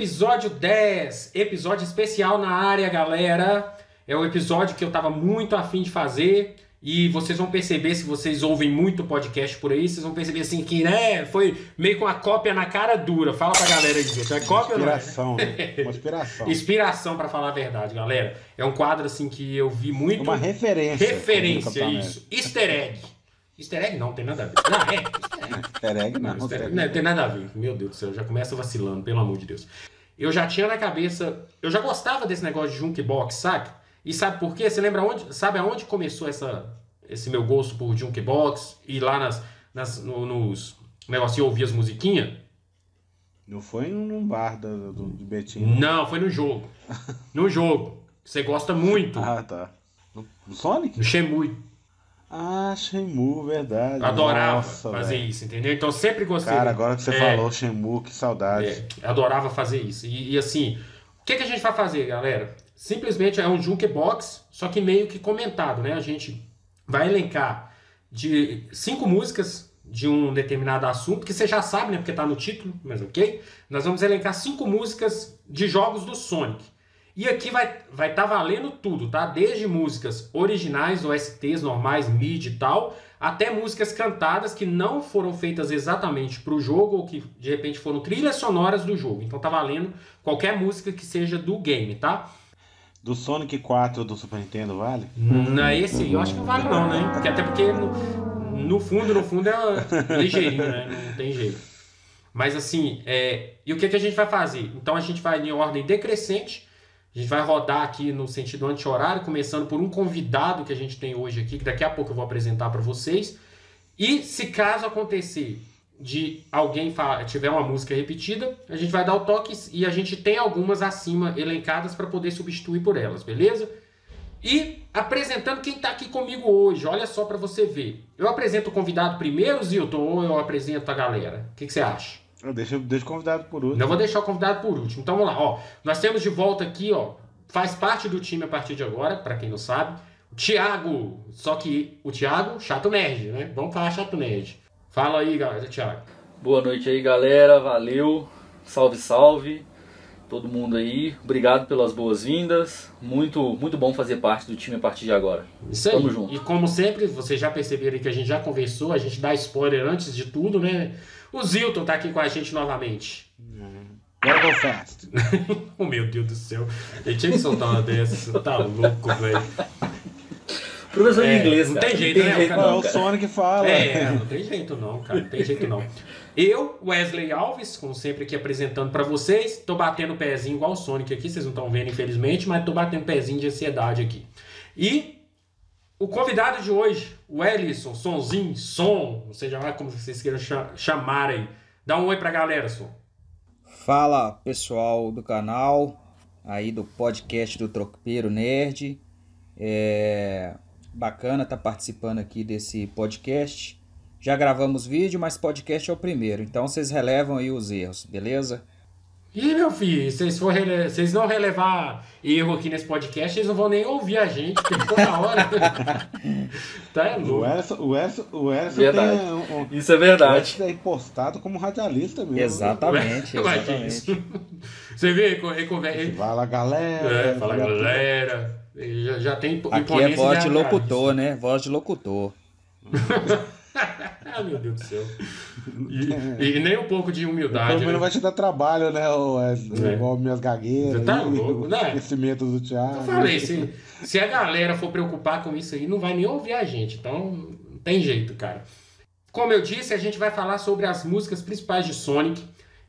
Episódio 10, episódio especial na área, galera. É o episódio que eu tava muito afim de fazer e vocês vão perceber, se vocês ouvem muito podcast por aí, vocês vão perceber assim que, né, foi meio com a cópia na cara dura. Fala pra galera aí, Zilton, é cópia Inspiração, né? Uma inspiração. Inspiração, pra falar a verdade, galera. É um quadro assim que eu vi muito. Uma referência. Referência, isso. Easter egg. Easter egg não, tem nada a ver. Não, é. Easter egg não. Não, easter egg, não tem nada a ver. Meu Deus do céu, já começa vacilando, pelo amor de Deus. Eu já tinha na cabeça. Eu já gostava desse negócio de jukebox, sabe? E sabe por quê? Você lembra onde? Sabe aonde começou essa, esse meu gosto por jukebox? E lá nas, nas, no, nos negocinho ouvir as musiquinhas? Não foi num bar do, do, do Betinho. Não, foi no jogo. No jogo. Você gosta muito. Ah, tá. No, no Sonic? No Shenmue. Ah, Shenmue, verdade. Adorava Nossa, fazer velho. isso, entendeu? Então sempre gostei. Cara, agora que você É. falou Shenmue, que saudade. É, adorava fazer isso. E, e assim, o que, que a gente vai fazer, galera? Simplesmente é um jukebox, só que meio que comentado, né? A gente vai elencar de cinco músicas de um determinado assunto, que você já sabe, né? Porque tá no título, mas ok. Nós vamos elencar cinco músicas de jogos do Sonic. E aqui vai estar vai tá valendo tudo, tá? Desde músicas originais, OSTs normais, MIDI e tal, até músicas cantadas que não foram feitas exatamente para o jogo ou que de repente foram trilhas sonoras do jogo. Então tá valendo qualquer música que seja do game, tá? Do Sonic 4 do Super Nintendo, vale? Não é esse eu acho que não vale não, né? Porque até porque no, no fundo, no fundo é ligeirinho, né? Não tem jeito. Mas assim, é... e o que, que a gente vai fazer? Então a gente vai em ordem decrescente. A gente vai rodar aqui no sentido anti-horário, começando por um convidado que a gente tem hoje aqui, que daqui a pouco eu vou apresentar para vocês. E se caso acontecer de alguém fa- tiver uma música repetida, a gente vai dar o toque e a gente tem algumas acima elencadas para poder substituir por elas, beleza? E apresentando quem está aqui comigo hoje, olha só para você ver. Eu apresento o convidado primeiro, Zilton, ou eu apresento a galera? O que, que você acha? Eu deixo, deixo o convidado por último. Eu vou deixar o convidado por último. Então vamos lá, ó. Nós temos de volta aqui, ó. Faz parte do time a partir de agora, para quem não sabe. O Thiago. Só que o Thiago, chato nerd, né? Vamos falar chato nerd. Fala aí, galera, Thiago. Boa noite aí, galera. Valeu. Salve, salve. Todo mundo aí. Obrigado pelas boas-vindas. Muito, muito bom fazer parte do time a partir de agora. Isso aí. Tamo junto. E como sempre, vocês já perceberam que a gente já conversou, a gente dá spoiler antes de tudo, né? O Zilton tá aqui com a gente novamente. Bora go fast. Oh, meu Deus do céu. Ele tinha que soltar uma dessas. Você tá louco, velho. Professor É, de inglês, não cara. tem jeito, né, o cara- Não, não, o cara. Sonic fala. É, não tem jeito não, cara. Não tem jeito não. Eu, Wesley Alves, como sempre aqui apresentando pra vocês, tô batendo pezinho igual o Sonic aqui, vocês não estão vendo infelizmente, mas tô batendo pezinho de ansiedade aqui. E o convidado de hoje, o Ellison, Sonzinho, Som, não sei já como vocês queiram cha- chamar aí. Dá um oi pra galera, Som. Fala pessoal do canal, aí do podcast do Tropeiro Nerd. É bacana estar participando aqui desse podcast. Já gravamos vídeo, mas podcast é o primeiro, então vocês relevam aí os erros, beleza? Ih, meu filho, vocês for rele- vocês não relevar erro aqui nesse podcast, eles não vão nem ouvir a gente, porque toda hora. tá é O louco. Erson, o Erson, o Erson Verdade. tem um, um, Isso é o verdade. Erson é postado como radialista mesmo. Exatamente, que exatamente. Você vê, ele, ele, Fala galera. é, fala galera, já, já tem Aqui é voz de locutor, né? Voz de locutor. ah, meu Deus do céu. E, e nem um pouco de Pelo humildade. menos né? vai te dar trabalho, né, o Wesley? É. Igual minhas gagueiras. Você tá aí, louco, né? Crescimento do Thiago. Eu falei, se, se a galera for preocupar com isso aí, não vai nem ouvir a gente. Então, não tem jeito, cara. Como eu disse, a gente vai falar sobre as músicas principais de Sonic.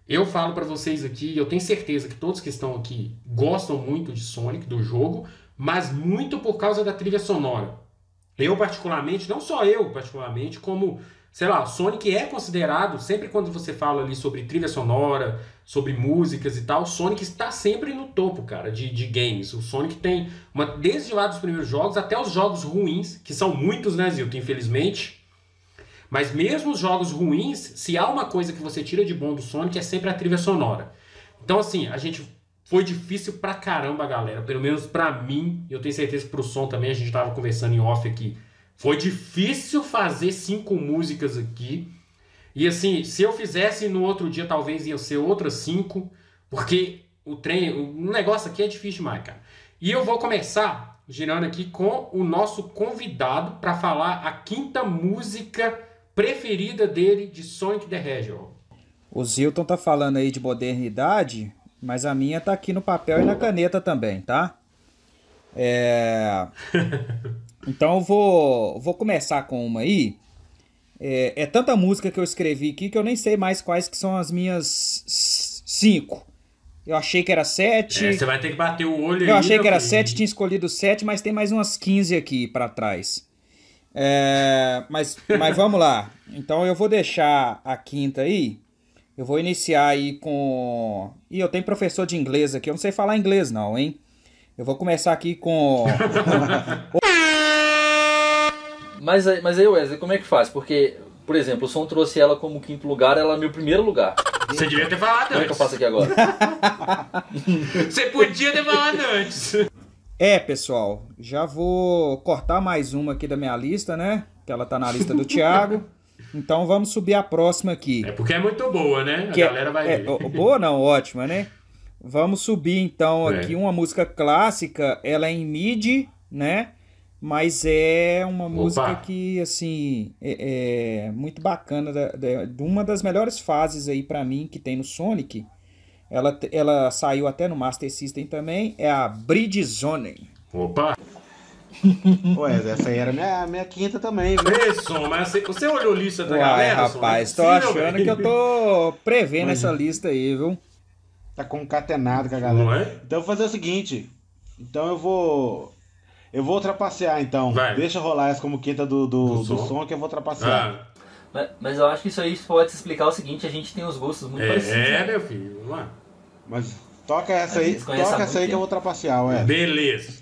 Eu falo pra vocês aqui, eu tenho certeza que todos que estão aqui gostam muito de Sonic, do jogo, mas muito por causa da trilha sonora. Eu, particularmente, não só eu, particularmente, como, sei lá, Sonic é considerado, sempre quando você fala ali sobre trilha sonora, sobre músicas e tal, Sonic está sempre no topo, cara, de, de games. O Sonic tem, uma, desde lá dos primeiros jogos até os jogos ruins, que são muitos, né, Zilton, infelizmente. Mas mesmo os jogos ruins, se há uma coisa que você tira de bom do Sonic, é sempre a trilha sonora. Então, assim, a gente foi difícil pra caramba, galera. Pelo menos pra mim, eu tenho certeza que pro som também, a gente tava conversando em off aqui. Foi difícil fazer cinco músicas aqui. E assim, se eu fizesse no outro dia, talvez ia ser outras cinco, porque o trem, o negócio aqui é difícil demais, cara. E eu vou começar girando aqui com o nosso convidado para falar a quinta música preferida dele de Sonic the Hedgehog. O Zilton tá falando aí de modernidade, mas a minha tá aqui no papel e na caneta também, tá? É... Então eu vou, vou começar com uma aí. É, é, tanta música que eu escrevi aqui que eu nem sei mais quais que são as minhas cinco. Eu achei que era sete. É, você vai ter que bater o olho Eu aí, achei que era filho. sete, tinha escolhido sete, mas tem mais umas 15 aqui para trás. É, mas, mas vamos lá. Então eu vou deixar a quinta aí. Eu vou iniciar aí com. Ih, eu tenho professor de inglês aqui, eu não sei falar inglês, não, hein? Eu vou começar aqui com. Mas, aí- mas aí, Wesley, como é que faz? Porque, por exemplo, o som trouxe ela como quinto lugar, ela é meu primeiro lugar. Você devia ter falado Como é que eu antes. faço aqui agora? Você podia ter falado antes. É, pessoal, já vou cortar mais uma aqui da minha lista, né? Que ela tá na lista do Thiago. Então vamos subir a próxima aqui. É porque é muito boa, né? A Que é- galera vai é, ver. boa não, ótima, né? Vamos subir então É. aqui uma música clássica, ela é em mid, né? Mas é uma música que, assim, é, é muito bacana, da- da- de uma das melhores fases aí pra mim que tem no Sonic. Ela, ela saiu até no Master System também, é a Bridge Zone. Opa! Ué, essa aí era minha, minha quinta também, viu? Isso, mas você, você olhou a lista da Uai, galera? Rapaz, tô é possível, achando velho. que eu tô prevendo Mas- essa lista aí, viu? Tá concatenado com a galera. Não é? Então eu vou fazer o seguinte. Então eu vou. Eu vou ultrapassear então. Vai. Deixa rolar essa como quinta do, do, Do do som. som. que eu vou ultrapassear. Ah, mas, mas eu acho que isso aí pode se explicar o seguinte, a gente tem os gostos muito parecidos. é, né? meu filho. Vamos lá. Mas toca essa aí. Toca essa aí que eu vou ultrapassear, ué. Beleza.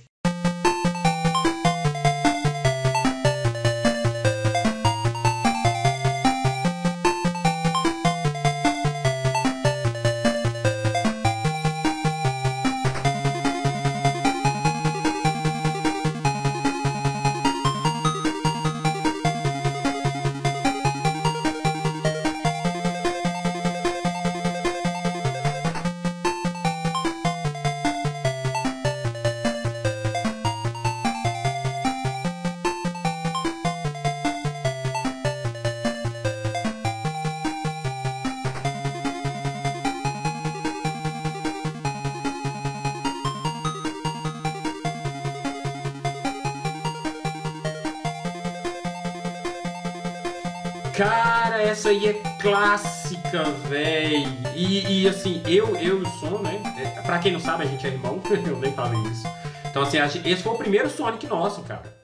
Eu, eu e o Som, né? É, Pra quem não sabe, a gente é irmão. eu nem falei isso. Então, assim, esse foi o primeiro Sonic nosso, cara.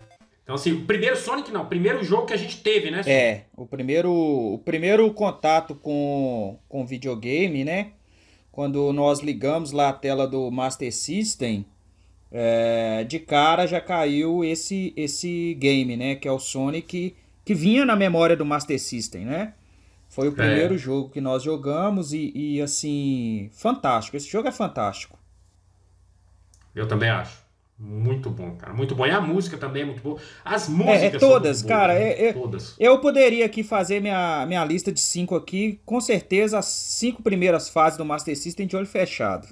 Então, assim, o primeiro Sonic não, o primeiro jogo que a gente teve, né? Som? É, o primeiro, o primeiro contato com, com videogame, né? Quando nós ligamos lá a tela do Master System, é, de cara já caiu esse, esse game, né? Que é o Sonic, que vinha na memória do Master System, né? Foi o primeiro jogo que nós jogamos e, e, assim, fantástico. Esse jogo é fantástico. Eu também acho. Muito bom, cara. Muito bom. E a música também é muito boa. As É, músicas é são todas, muito boas, cara. né? é- é- Todas. Eu poderia aqui fazer minha, minha lista de cinco aqui, com certeza as cinco primeiras fases do Master System de olho fechado.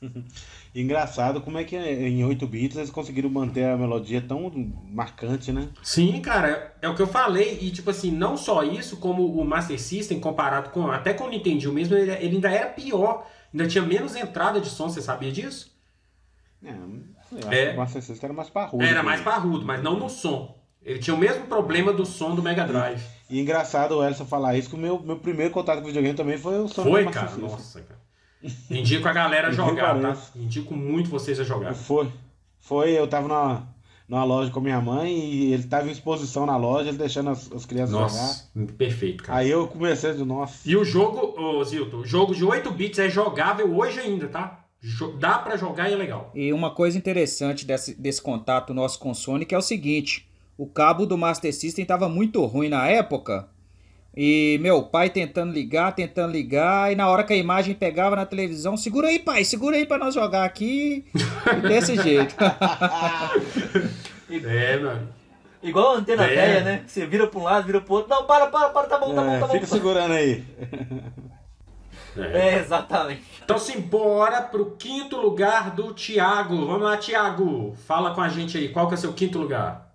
Engraçado como é que em 8 bits eles conseguiram manter a melodia tão marcante, né? Sim, cara, é o que eu falei. E, tipo assim, não só isso, como o Master System, comparado com. Até com o Nintendo mesmo, ele, ele ainda era pior. Ainda tinha menos entrada de som, você sabia disso? É, É. o Master System era mais parrudo. Era mais parrudo, mas não no som. Ele tinha o mesmo problema do som do Mega Drive. E engraçado o Elson falar isso, que o meu, meu primeiro contato com videogame também foi o Sonic Foi, Master cara? System. Nossa, cara. Indico a galera jogar, tá? Indico muito vocês a jogar. Foi. Foi, eu tava numa, numa loja com minha mãe e ele tava em exposição na loja, ele deixando as, as crianças jogar. Nossa, perfeito, cara. Aí eu comecei dizer, nossa. E o jogo, ô Zilton, o jogo de 8 bits é jogável hoje ainda, tá? Dá pra jogar e é legal. E uma coisa interessante desse, desse contato nosso com o Sonic é o seguinte: o cabo do Master System estava muito ruim na época. E meu pai tentando ligar, tentando ligar, e na hora que a imagem pegava na televisão, segura aí, pai, segura aí pra nós jogar aqui. E desse jeito. É, amigo. Igual a antena É. velha, né? Você vira pra um lado, vira pro outro. Não, para, para, para, tá bom, tá bom, É, tá bom. fica segurando aí. É. É, exatamente. Então simbora pro quinto lugar do Thiago. Vamos lá, Thiago. Fala com a gente aí. Qual que é o seu quinto lugar?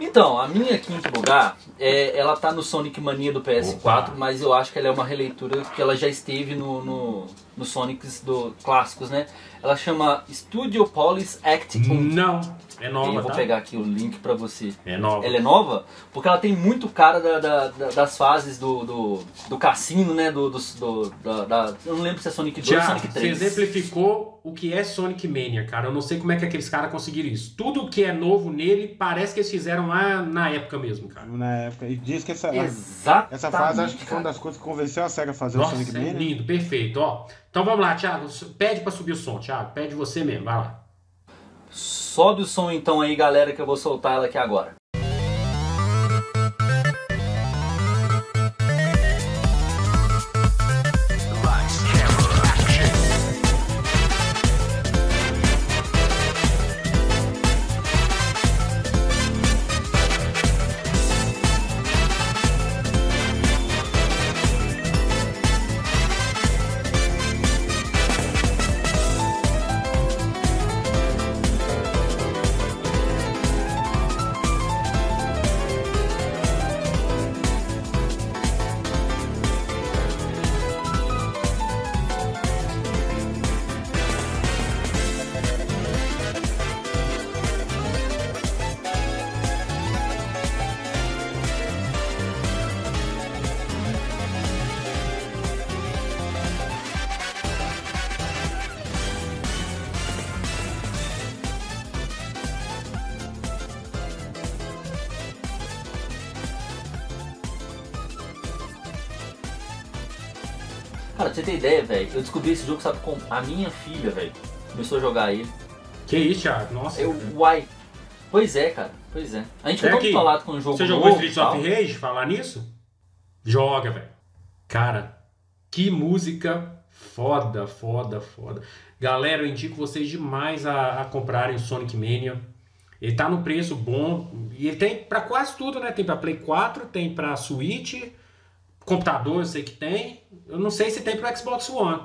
Então, a minha quinto lugar, é, ela tá no Sonic Mania do PS4, Opa. mas eu acho que ela é uma releitura que ela já esteve no, no, no Sonics do, clássicos, né? Ela chama Studio Polis Act 1. Não. É eu nova, vou tá? pegar aqui o link pra você. É nova. Ela é nova porque ela tem muito cara da- da- da- das fases do, do, do cassino, né? Do, do, do- da, da- eu não lembro se é Sonic 2 ou Sonic você 3. exemplificou o que é Sonic Mania, cara. Eu não sei como é que aqueles caras conseguiram isso. Tudo que é novo nele parece que eles fizeram lá na época mesmo, cara. Na época. E diz que essa, Exatamente. essa fase acho que foi uma das coisas que convenceu a SEGA a fazer Nossa, o Sonic é Mania. lindo, perfeito, ó. Então vamos lá, Thiago. Pede pra subir o som, Thiago. Pede você mesmo, vai lá. Sobe o som então aí, galera, que eu vou soltar ela aqui agora. Cara, pra você ter ideia, velho, eu descobri esse jogo, sabe como? A minha filha, velho, começou a jogar ele. Que isso, Thiago? Nossa. Eu, uai. Pois é, cara, pois é. A gente É ficou falado com o jogo Você novo jogou Streets tal. of Rage? Falar nisso? Joga, velho. Cara, que música foda, foda, foda. Galera, eu indico vocês demais a, a comprarem o Sonic Mania. Ele tá no preço bom e ele tem pra quase tudo, né? Tem pra Play 4, tem pra Switch, computador eu sei que tem. Eu não sei se tem pro Xbox One.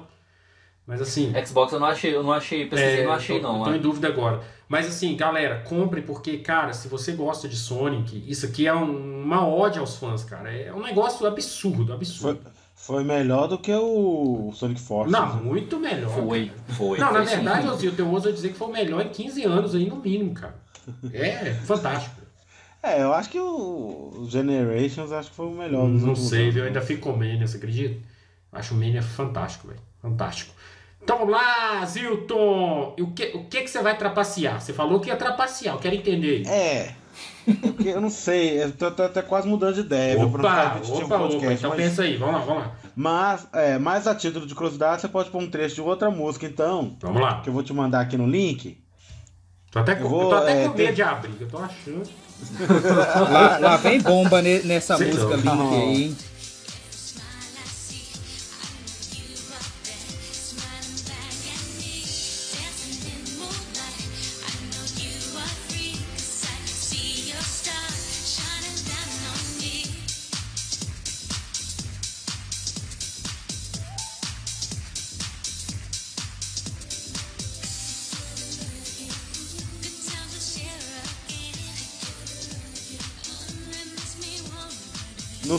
Mas assim, Xbox eu não achei, eu não achei, pesquisei, é, não achei tô, não. Tô em dúvida agora. Mas assim, galera, compre porque, cara, se você gosta de Sonic, isso aqui é um- uma ode aos fãs, cara. É um negócio absurdo, Foi, absurdo. foi melhor do que o Sonic Force. Não, muito melhor. Foi, foi. Não, na foi sim. verdade, Ozzy, eu tenho ouso dizer que foi o melhor em 15 anos aí, no mínimo, cara. É fantástico. É, eu acho que o Generations acho que foi o melhor. Não últimos sei, viu? Eu ainda fico com o Mania, você acredita? Acho o Mania fantástico, velho. Fantástico. Então vamos lá, Zilton! E o que, o que que você vai trapacear? Você falou que ia trapacear, eu quero entender. É. Eu não sei, eu tô, tô até quase mudando de ideia, não Opa, opa, o podcast, opa, então mas, pensa aí, vamos lá, vamos lá. mas, é, mais a título de curiosidade, você pode pôr um trecho de outra música, então, Vamos lá. que eu vou te mandar aqui no link. Tô até, com- Eu vou, eu tô até é, com medo ter- de abrir, eu tô achando. Lá, lá vem bomba ne- nessa Sei música não. aí, hein?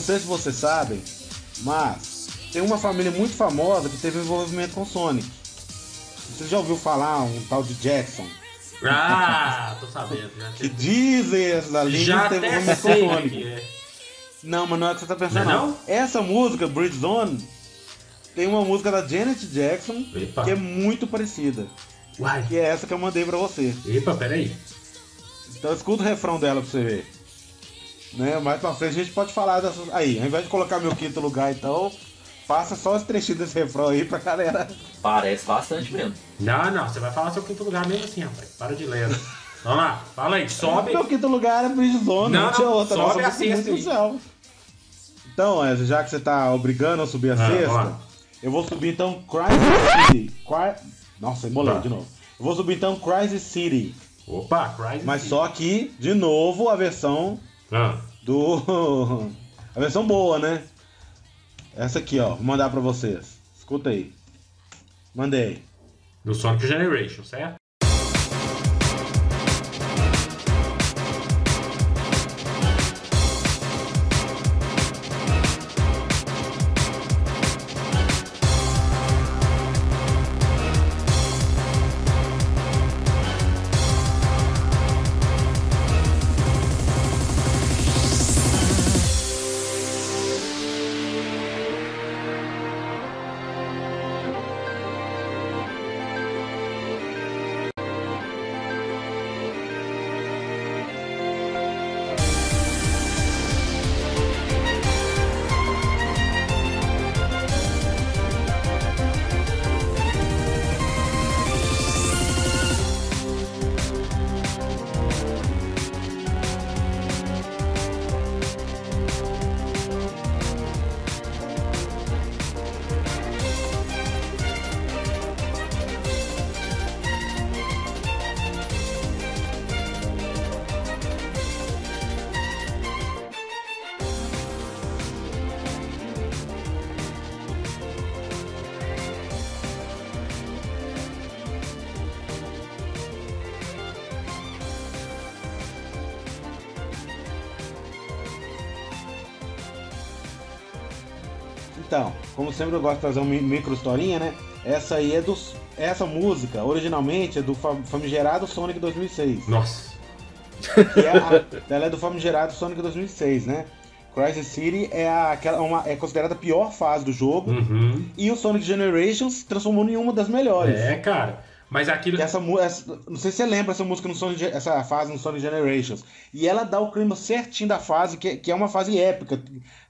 Sei se vocês sabem, mas tem uma família muito famosa que teve envolvimento com Sonic. Você já ouviu falar um tal de Jackson? Ah, tô sabendo. Que Já, dizem essa já que teve envolvimento com Sonic. que é. Não, mas não é o que você tá pensando, Não é não. não? Essa música, Bridge Zone, tem uma música da Janet Jackson Epa. que é muito parecida. Uai, Que é essa que eu mandei pra você. epa, peraí. Então escuta o refrão dela pra você ver. Né? Mais pra frente a gente pode falar dessas. Aí, ao invés de colocar meu quinto lugar, então, passa só os trechinhos desse refrão aí pra galera. Parece bastante mesmo. Não, não, você vai falar seu quinto lugar mesmo assim, rapaz. Para de ler. Vamos lá, fala aí, sobe. Meu quinto lugar era Bridge Zone, não, Não, tinha outra. sobe nossa, a sexta aí. do céu. Então, é, já que você tá obrigando a subir a Ah, sexta, lá. eu vou subir então Crisis City. Cry... Nossa, embolei Tá. de novo. Eu vou subir então Crisis City. Opa, Crysis. Mas só que, de novo, a versão Ah, do. A versão boa, né? Essa aqui, ó. Vou mandar pra vocês. Escuta aí. Mandei. do Sonic Generation, certo? Sempre eu gosto de trazer uma mi- micro historinha, né? Essa aí é dos. Essa música, originalmente, é do fam- famigerado Sonic 2006. Nossa. É a- ela é do famigerado Sonic 2006, né? Crisis City é, a, aquela, uma, é considerada a pior fase do jogo. Uhum. E o Sonic Generations se transformou em uma das melhores. É, cara. Mas aquilo. Essa, essa- não sei se você lembra essa música no Sonic, essa fase no Sonic Generations. E ela dá o clima certinho da fase, que, que é uma fase épica.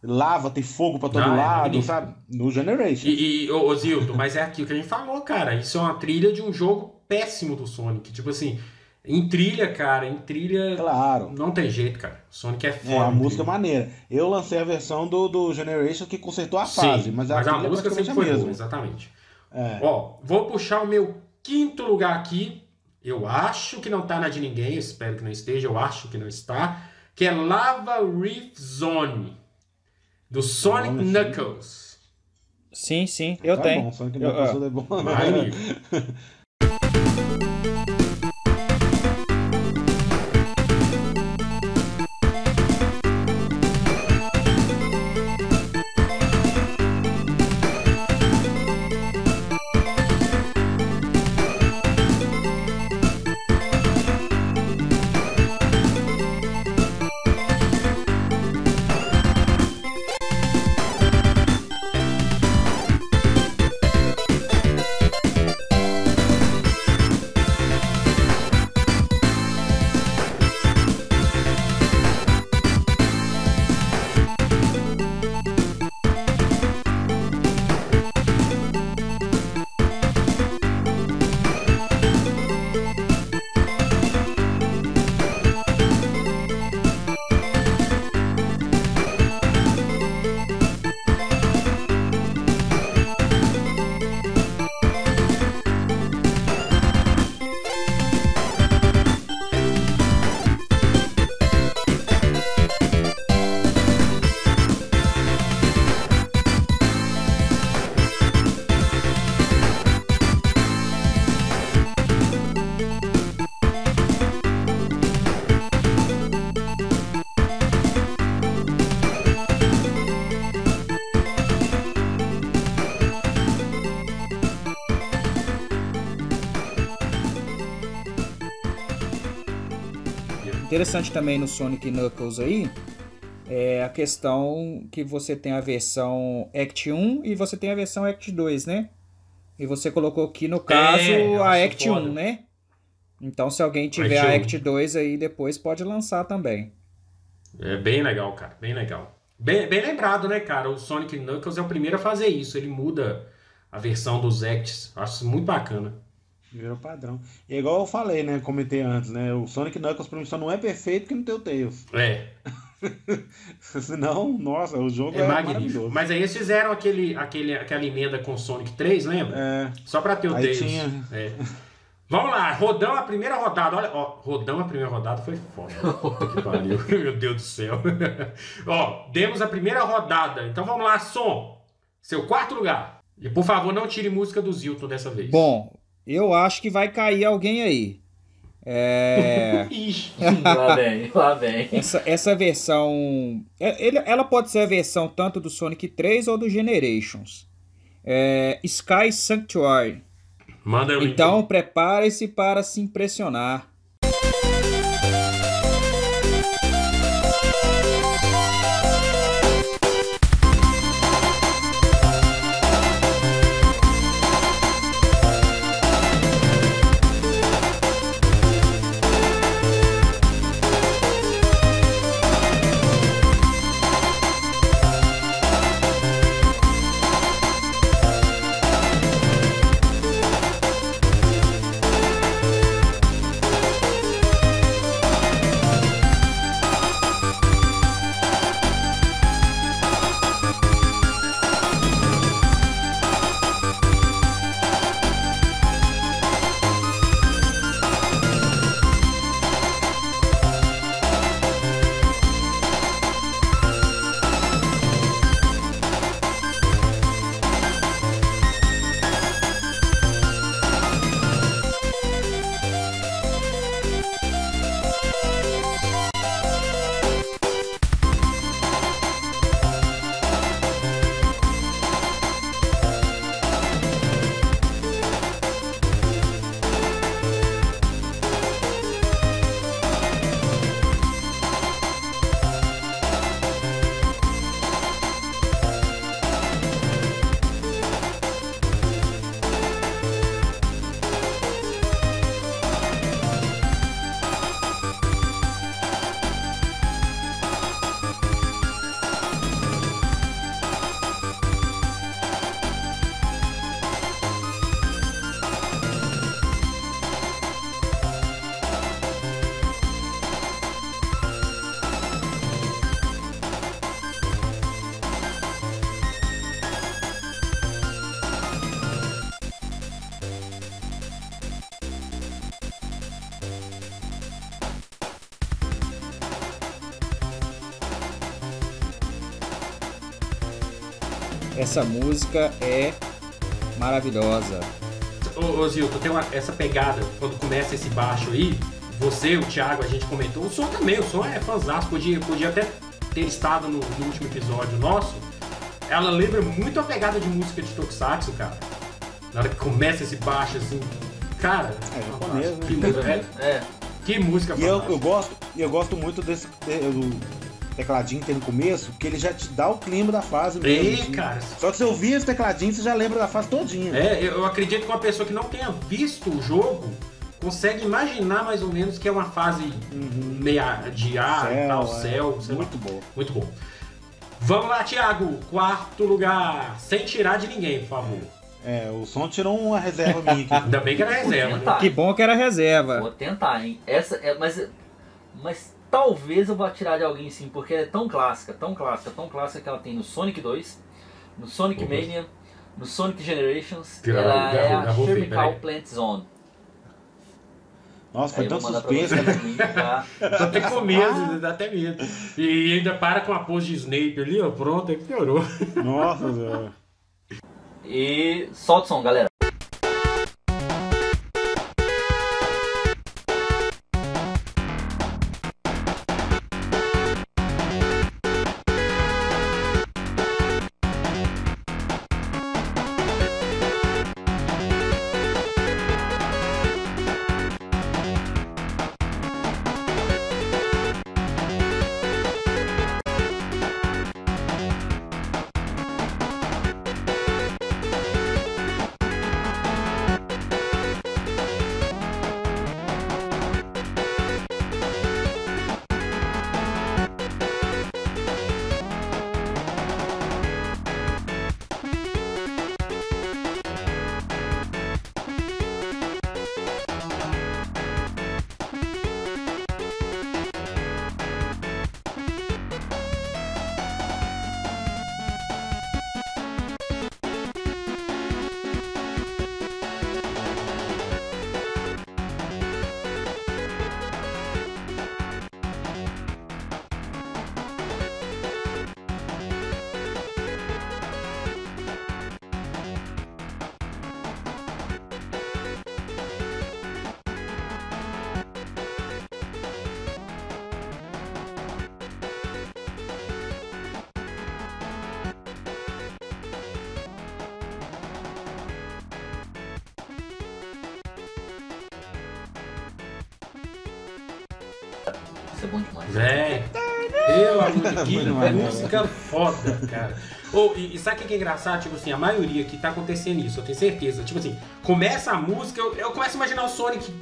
Lava, tem fogo pra todo Ah, é lado, magnífico. sabe? No Generations. E, e ô, ô, Zilton, mas é aquilo que a gente falou, cara. Isso é uma trilha de um jogo péssimo do Sonic. Tipo assim, em trilha, cara, em trilha. Claro. Não tem jeito, cara. Sonic é É, foda. a em música é trilha. maneira. Eu lancei a versão do, do Generation que consertou a Sim, fase, mas a, mas a é música sempre foi a boa, exatamente. É. Ó, vou puxar o meu quinto lugar aqui. Eu acho que não tá na de ninguém, eu espero que não esteja, eu acho que não está. Que é Lava Reef Zone, do Sonic sim. Knuckles. Sim, sim, eu Tá tenho. bom, Sonic Eu- Knuckles ah. é bom. Interessante também no Sonic Knuckles aí é a questão que você tem a versão Act 1 e você tem a versão Act 2, né? E você colocou aqui no caso eu a Act foda. 1, né? Então se alguém tiver Act a 1. Act 2 aí depois pode lançar também. É bem legal, cara, bem legal. Bem, bem lembrado, né, cara? O Sonic Knuckles é o primeiro a fazer isso. Ele muda a versão dos acts. Acho isso muito bacana. Virou padrão. E é igual eu falei, né? Comentei antes, né? O Sonic Knuckles pra mim só não é perfeito porque não tem o Tails. É, Senão, nossa, o jogo é, é, magnífico. maravilhoso. Mas aí eles fizeram aquele, aquele, aquela emenda com o Sonic 3, lembra? É, Só pra ter o Aí Tails. tinha- É. Vamos lá, rodão a primeira rodada. Olha, ó, rodão a primeira rodada foi foda. Que pariu. Meu Deus do céu. ó, demos a primeira rodada. Então vamos lá, som. Seu quarto lugar. E por favor, não tire música do Zilton dessa vez. Bom, eu acho que vai cair alguém aí. É. Ixi. lá vem, lá vem. Essa, essa versão. é- ele- ela pode ser a versão tanto do Sonic 3 ou do Generations. É, Sky Sanctuary. Manda link. Então prepare-se para se impressionar. Essa música é maravilhosa. Ô, ô tem uma, essa pegada, quando começa esse baixo aí, você, o Thiago, a gente comentou, o som também, o som é fantástico, podia, podia até ter estado no, no último episódio nosso. Ela lembra muito a pegada de música de Tokusatsu, cara. Na hora que começa esse baixo assim, cara, É japonês, né? que, mu- é, É, que música E eu, eu gosto, eu gosto muito desse de- do tecladinho que tem no começo, porque ele já te dá o clima da fase mesmo. Ei, assim. cara, Só que você ouvir esse tecladinho, você já lembra da fase todinha. É, eu eu acredito que uma pessoa que não tenha visto o jogo consegue imaginar mais ou menos que é uma fase meia de ar e tal, é. céu, sei lá. Muito bom. Muito bom. Vamos lá, Thiago. Quarto lugar. Sem tirar de ninguém, por favor. É, o som tirou uma reserva minha aqui. Ainda bem que era reserva, né? Que bom que era reserva. Vou tentar, hein? Essa é, mas, mas talvez eu vá tirar de alguém sim, porque ela é tão clássica, tão clássica, tão clássica que ela tem no Sonic 2, no Sonic Opa. Mania, no Sonic Generations. Gra- ela é a Chemical. Plant Zone. Nossa, foi pra suspense. né? tá? Tô até com medo, dá até medo. E ainda para com a pose de Snape ali, ó. Pronto, aí piorou. Nossa. E solta o som, galera. Véi, pelo amor de Deus, que mais, música foda, cara. Oh, e, e sabe o que é engraçado? Tipo assim, a maioria que tá acontecendo isso, eu tenho certeza. Tipo assim, começa a música, eu, eu começo a imaginar o Sonic.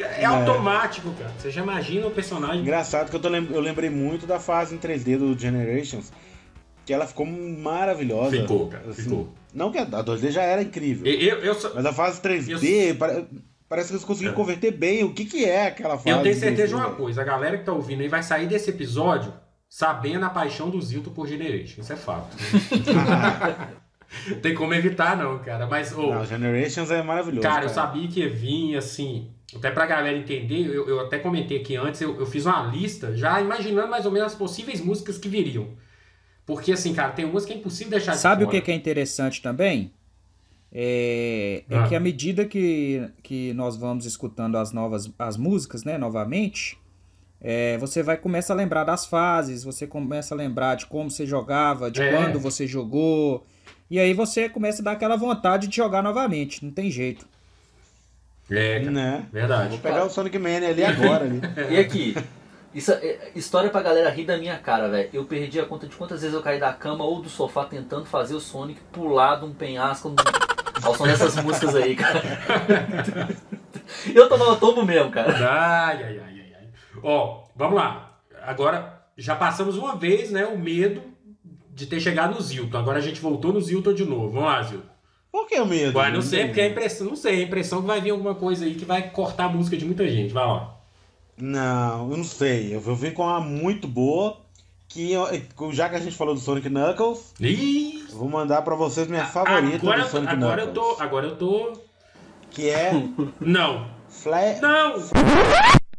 É, automático, cara. Você já imagina o personagem. Engraçado que eu, tô eu lembrei muito da fase em 3D do Generations, que ela ficou maravilhosa. Ficou, cara, Assim, ficou. Não que a a 2D já era incrível, Eu, eu, eu mas a fase 3D pare- parece que eles conseguiram É. converter bem o que, que é aquela fase. Eu tenho certeza de 3D. uma coisa, a galera que tá ouvindo aí vai sair desse episódio sabendo a paixão do Zilton por Generation. Isso é fato. Tem como evitar, não, cara. Mas, ô, Não, Generations é maravilhoso. cara, eu sabia que ia vir, assim. Até pra galera entender, eu, eu até comentei aqui antes, eu, eu fiz uma lista já imaginando mais ou menos as possíveis músicas que viriam. Porque, assim, cara, tem umas que é impossível deixar de Sabe o fora. que que é interessante também? É, é Ah. que à medida que, que nós vamos escutando as novas as músicas, né, novamente, é, você vai começar a lembrar das fases, você começa a lembrar de como você jogava, de É. quando você jogou, e aí você começa a dar aquela vontade de jogar novamente, não tem jeito. É, cara, Né? verdade. Vou pegar o Sonic Mania ali agora. Ali. E aqui, isso é história pra galera rir da minha cara, velho. Eu perdi a conta de quantas vezes eu caí da cama ou do sofá tentando fazer o Sonic pular de um penhasco ao som dessas músicas aí, cara. Eu tomava tombo mesmo, cara. Ai, ai, ai, ai, ai. Ó, vamos lá. Agora, já passamos uma vez, né, o medo de ter chegado no Zilton. Agora a gente voltou no Zilton de novo. Vamos lá, Zilton. Por que o medo? Vai, não sei, porque é a impressão, não sei, a impressão que vai vir alguma coisa aí que vai cortar a música de muita gente. Vai lá. Não, eu não sei. Eu, eu vim com uma muito boa. Que eu- já que a gente falou do Sonic Knuckles, Ih! eu vou mandar pra vocês minha favorita Agora, do eu- Sonic agora eu Knuckles. tô. Agora eu tô. Que é Não! Flash. Não!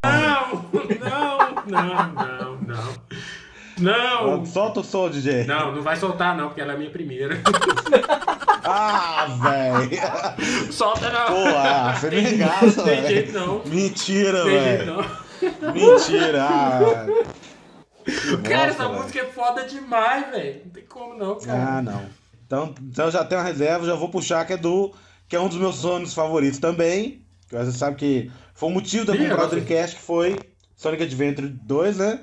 Não! Não! Não, não, não. Não! Solta o som, DJ. Não, não vai soltar não, porque ela é a minha primeira. Ah, velho. Solta não! Pô, ah, você me engaça, Tem jeito velho. não. Mentira, Tem jeito velho. não. Mentira. Ah. Cara, essa velho. música é foda demais, velho. Não tem como não, cara. Ah, não. Então, então eu já tenho uma reserva, já vou puxar que é do. Que é um dos meus sonhos favoritos também. Que você sabe que foi o motivo Ih, comprar o. Dreamcast, que foi Sonic Adventure 2, né?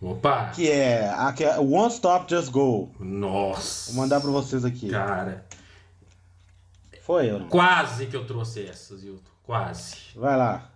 Opa! Que é a que é One Stop Just Go. Nossa! Vou mandar pra vocês aqui. Cara, Foi eu. quase que eu trouxe essa, Zilton. Quase. Vai lá.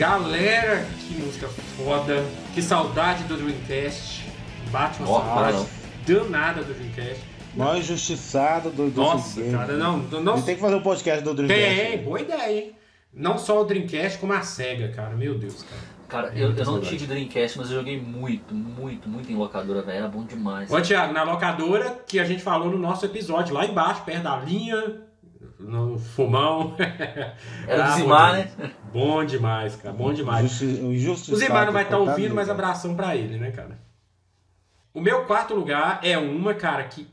Galera, que música foda. Que saudade do Dreamcast. Bate uma saudade não. danada do Dreamcast. Mó injustiçado do, do Nossa, game. cara, não, não, não tem que fazer um podcast do Dreamcast. tem, boa ideia, hein? Não só o Dreamcast, como a SEGA, cara. Meu Deus, cara. Cara, É, eu, eu não tive Dreamcast, mas eu joguei muito, muito, muito em locadora, velho. Era bom demais. Ô, Thiago, na locadora que a gente falou no nosso episódio, lá embaixo, perto da linha, no fumão. Era Ah, do bom Zimar, demais. né? Bom demais, cara. Bom demais. Injusti- o O Zimar não vai estar coitado ouvindo, mas abração pra ele, né, cara? O meu quarto lugar é uma, cara, que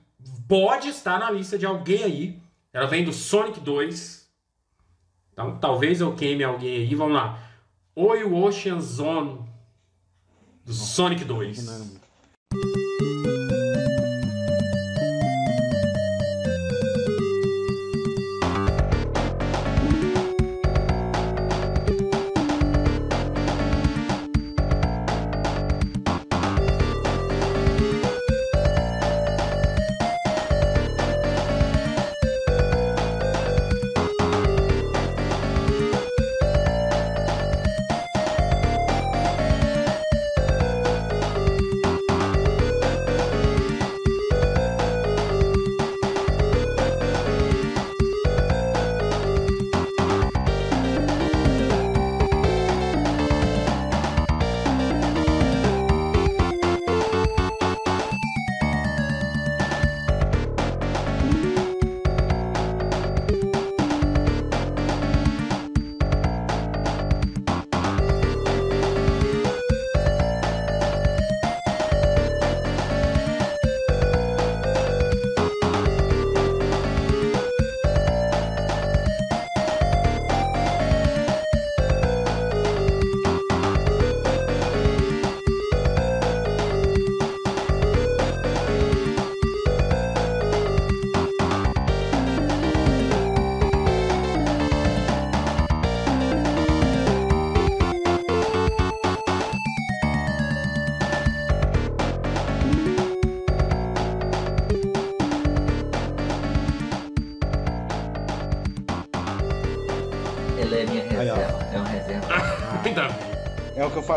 pode estar na lista de alguém aí. Ela vem do Sonic 2. Então, talvez eu queime alguém aí. Vamos lá. Oi, o Ocean Zone do Sonic 2.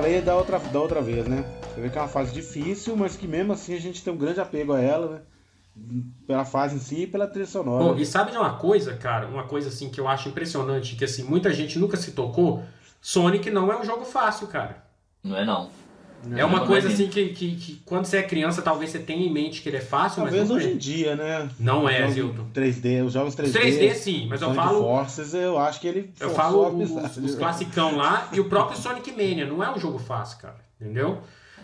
Falei da outra, da outra vez, né? Você vê que é uma fase difícil, mas que mesmo assim a gente tem um grande apego a ela, né? Pela fase em si e pela trilha sonora. Pô, e sabe de uma coisa, cara? Uma coisa assim que eu acho impressionante, que assim, muita gente nunca se tocou. Sonic não é um jogo fácil, cara. Não é não. É uma coisa assim que, que, que quando você é criança, talvez você tenha em mente que ele é fácil, Talvez mas não hoje é. em dia, né? Não é, Zilton. jogos 3D, os jogos 3D. Os 3D sim, mas eu Sonic falo, Forces, eu acho que ele eu falo a os, os classicão lá e o próprio Sonic Mania. Não é um jogo fácil, cara. Entendeu?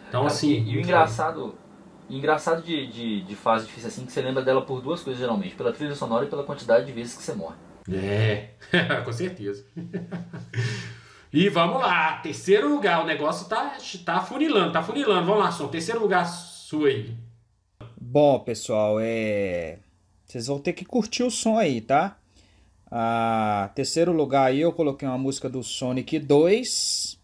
Então Cara, assim. e, e o engraçado, o engraçado de, de, de fase difícil assim, que você lembra dela por duas coisas geralmente, pela trilha sonora e pela quantidade de vezes que você morre. É, com certeza. E vamos lá, terceiro lugar, o negócio tá, tá funilando, tá funilando. Vamos lá, Som, terceiro lugar sua aí. Bom, pessoal, é. Vocês vão ter que curtir o som aí, tá? Ah, terceiro lugar aí eu coloquei uma música do Sonic 2.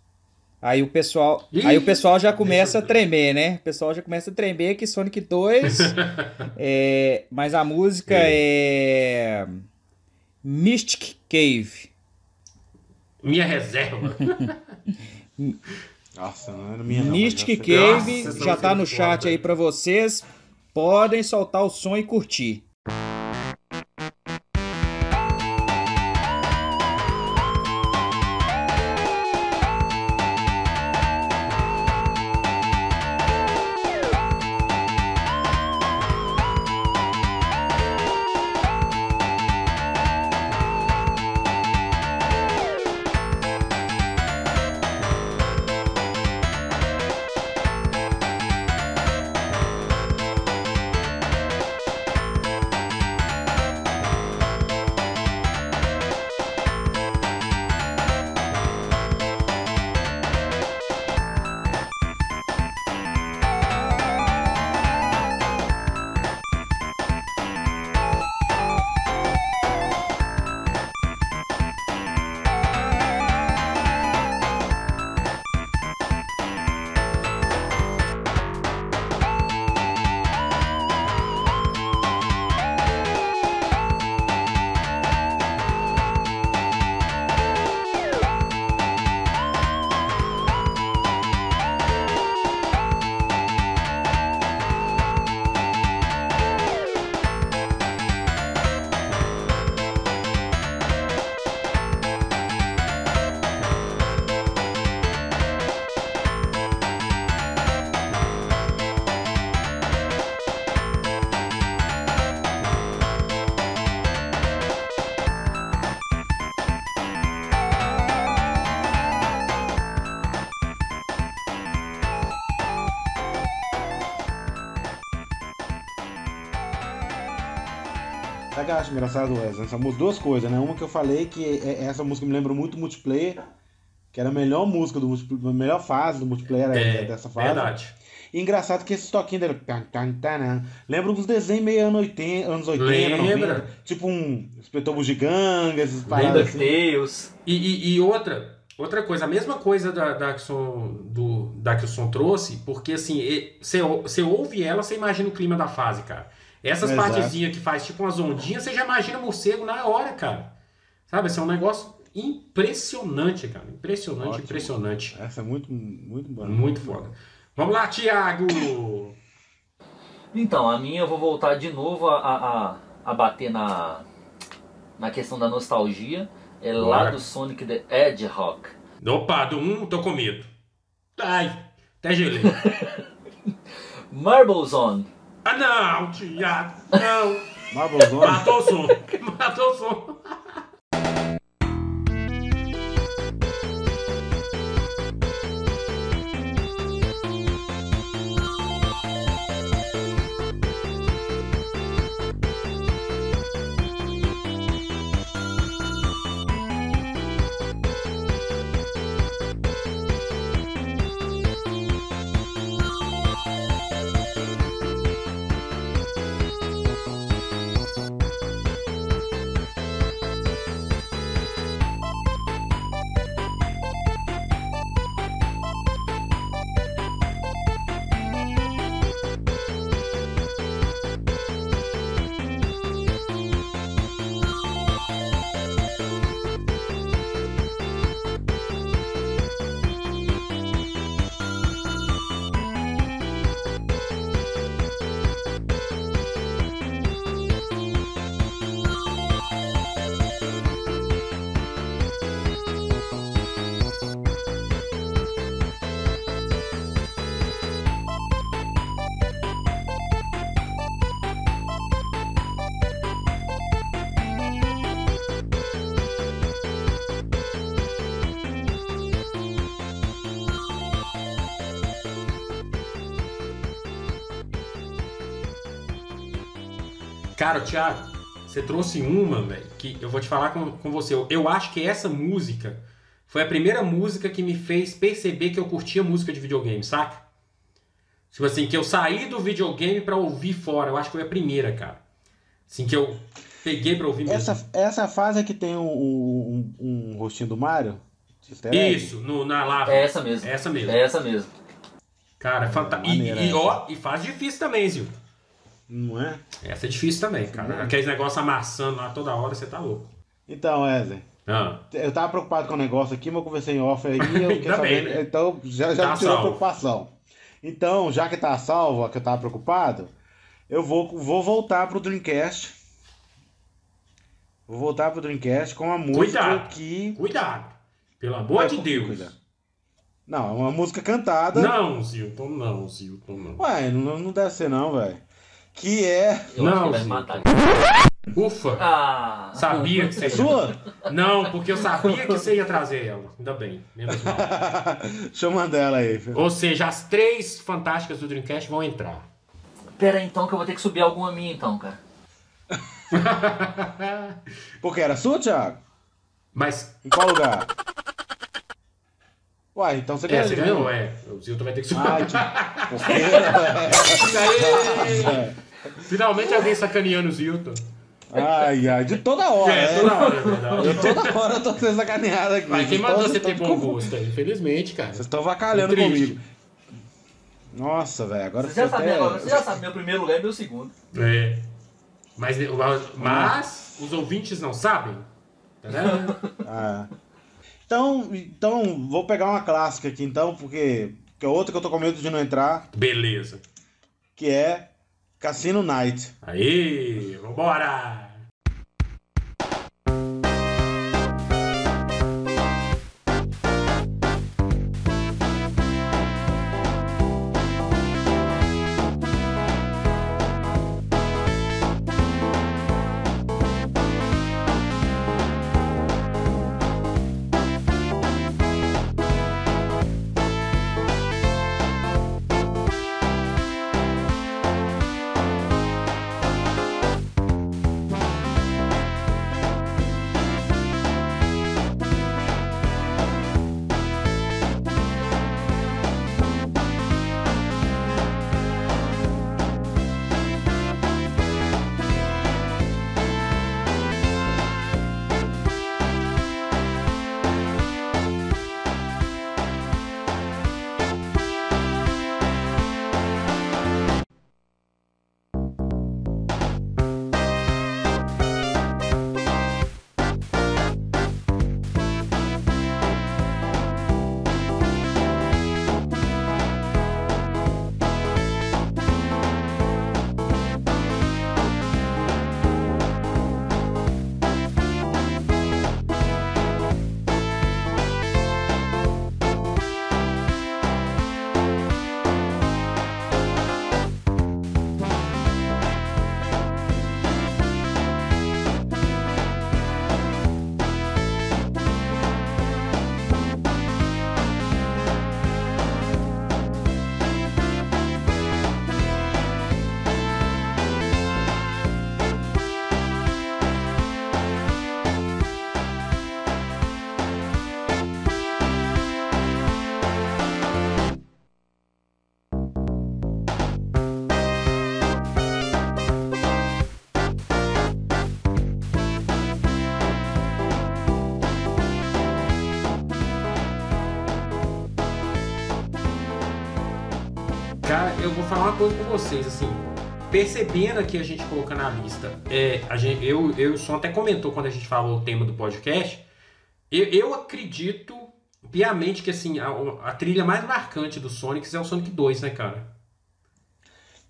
Aí o pessoal, Ih, aí o pessoal já começa a tremer, né? O pessoal já começa a tremer que Sonic 2. é, mas a música é Mystic Cave. Minha reserva. Nossa, não era minha não. Mystic. Cave Nossa, já tá essa no é chat aí pra vocês. Podem soltar o som e curtir. Engraçado, Wesley? Música, duas coisas, né? Uma que eu falei que é- essa música me lembra muito multiplayer, que era a melhor música do multiplayer, a melhor fase do multiplayer é, É, dessa fase. verdade. E engraçado que esses toquinhos dele. né? Lembra uns desenhos meio anos 80, anos 80, Lembra. 90. Tipo um Inspetor Bugiganga, esses paradas assim. E, e, e outra, outra coisa, a mesma coisa da, da, que, o som, do, da que o som trouxe, porque assim, você ouve ela, você imagina o clima da fase, cara. Essas Exato. partezinhas que faz tipo umas ondinhas, você já imagina morcego na hora, cara. Sabe? Esse é um negócio impressionante, cara. Impressionante, Ótimo. impressionante. Essa é muito, muito boa. Muito foda. Vamos lá, Thiago! Então, a minha eu vou voltar de novo a, a, a, bater na, na questão da nostalgia. É lá Bora. do Sonic the Hedgehog. Opa, do 1, tô com medo. Ai, até gelei. Marbles On. Ah, não, Thiago, não. Matou o som. Matou o som. Cara, Thiago, você trouxe uma, velho, que eu vou te falar com, com você. Eu, eu acho que essa música foi a primeira música que me fez perceber que eu curtia música de videogame, saca? Tipo assim, que eu saí do videogame pra ouvir fora. Eu acho que foi a primeira, cara. Assim, que eu peguei pra ouvir mesmo. Essa, essa fase é que tem um, um, um rostinho do Mario? Isso, no, na lava. É essa mesmo. Essa mesmo. É essa mesmo. Cara, fantástico. E, e, ó, e faz difícil também, Zil. Não é? Essa é difícil também, cara. Aqueles negócios amassando lá toda hora, você tá louco. Então, Wesley. Ah, Eu tava preocupado com o negócio aqui, mas eu conversei em off aí eu sabendo. né? Então, já, já Tá tirou a preocupação. Então, já que tá salvo, que eu tava preocupado, eu vou, vou voltar pro Dreamcast. Vou voltar pro Dreamcast com uma música Cuidado. que. cuidado. Pelo amor Ué, de Deus. cuidado? Não, é uma música cantada. Não, Zilton, não, Zilton, não. Ué, não, não deve ser não, velho. Que é. Eu Não, acho que vai Zilton. matar. Ufa, Ah! sabia que você É ia. sua? Não, porque eu sabia que você ia trazer ela. Ainda bem, menos mal. Deixa eu mandar ela aí. Ou seja, as três fantásticas do Dreamcast vão entrar. Pera aí então que eu vou ter que subir alguma minha então, cara. Porque era sua, Thiago? Mas, Em qual lugar? Uai, então você é, ganhou. você ganhou, é. O Zilton vai ter que subir. Ai. Aê! Finalmente alguém sacaneando o Zilton. Ai, ai, de toda hora. É, né? toda hora, é verdade. Eu toda hora eu tô sendo sacaneado aqui. Mas quem mandou você ter bom gosto aí? Infelizmente, cara. Vocês estão vacalhando Triste. comigo. Nossa, velho, agora Você já, sabe, até- agora, você já sabe meu primeiro lugar e meu segundo. É. Mas, mas os ouvintes não sabem. Tá vendo? Ah. Então, então, vou pegar uma clássica aqui então, porque que é outra que eu tô com medo de não entrar, Beleza. que é Cassino Night. Aí, vambora! Vocês, assim, percebendo aqui a gente colocando na lista, é, a gente, eu, eu, Som até comentou quando a gente falou o tema do podcast, eu, eu acredito piamente que, assim, a, a, trilha mais marcante do Sonic é o Sonic 2, né, cara?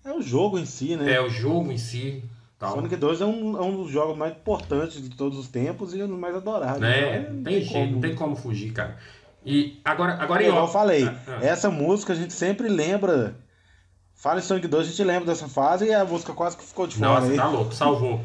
É o jogo em si, né? É, o jogo em si. Tal. Sonic 2 é um, é um dos jogos mais importantes de todos os tempos e um dos mais adorados. É, né? não tem, jeito, como... não tem como fugir, cara. E agora, agora é, eu falei, ah, ah. essa música a gente sempre lembra Fala em Sonic 2, a gente lembra dessa fase e a música quase que ficou de fora. Nossa, aí. tá louco, salvou.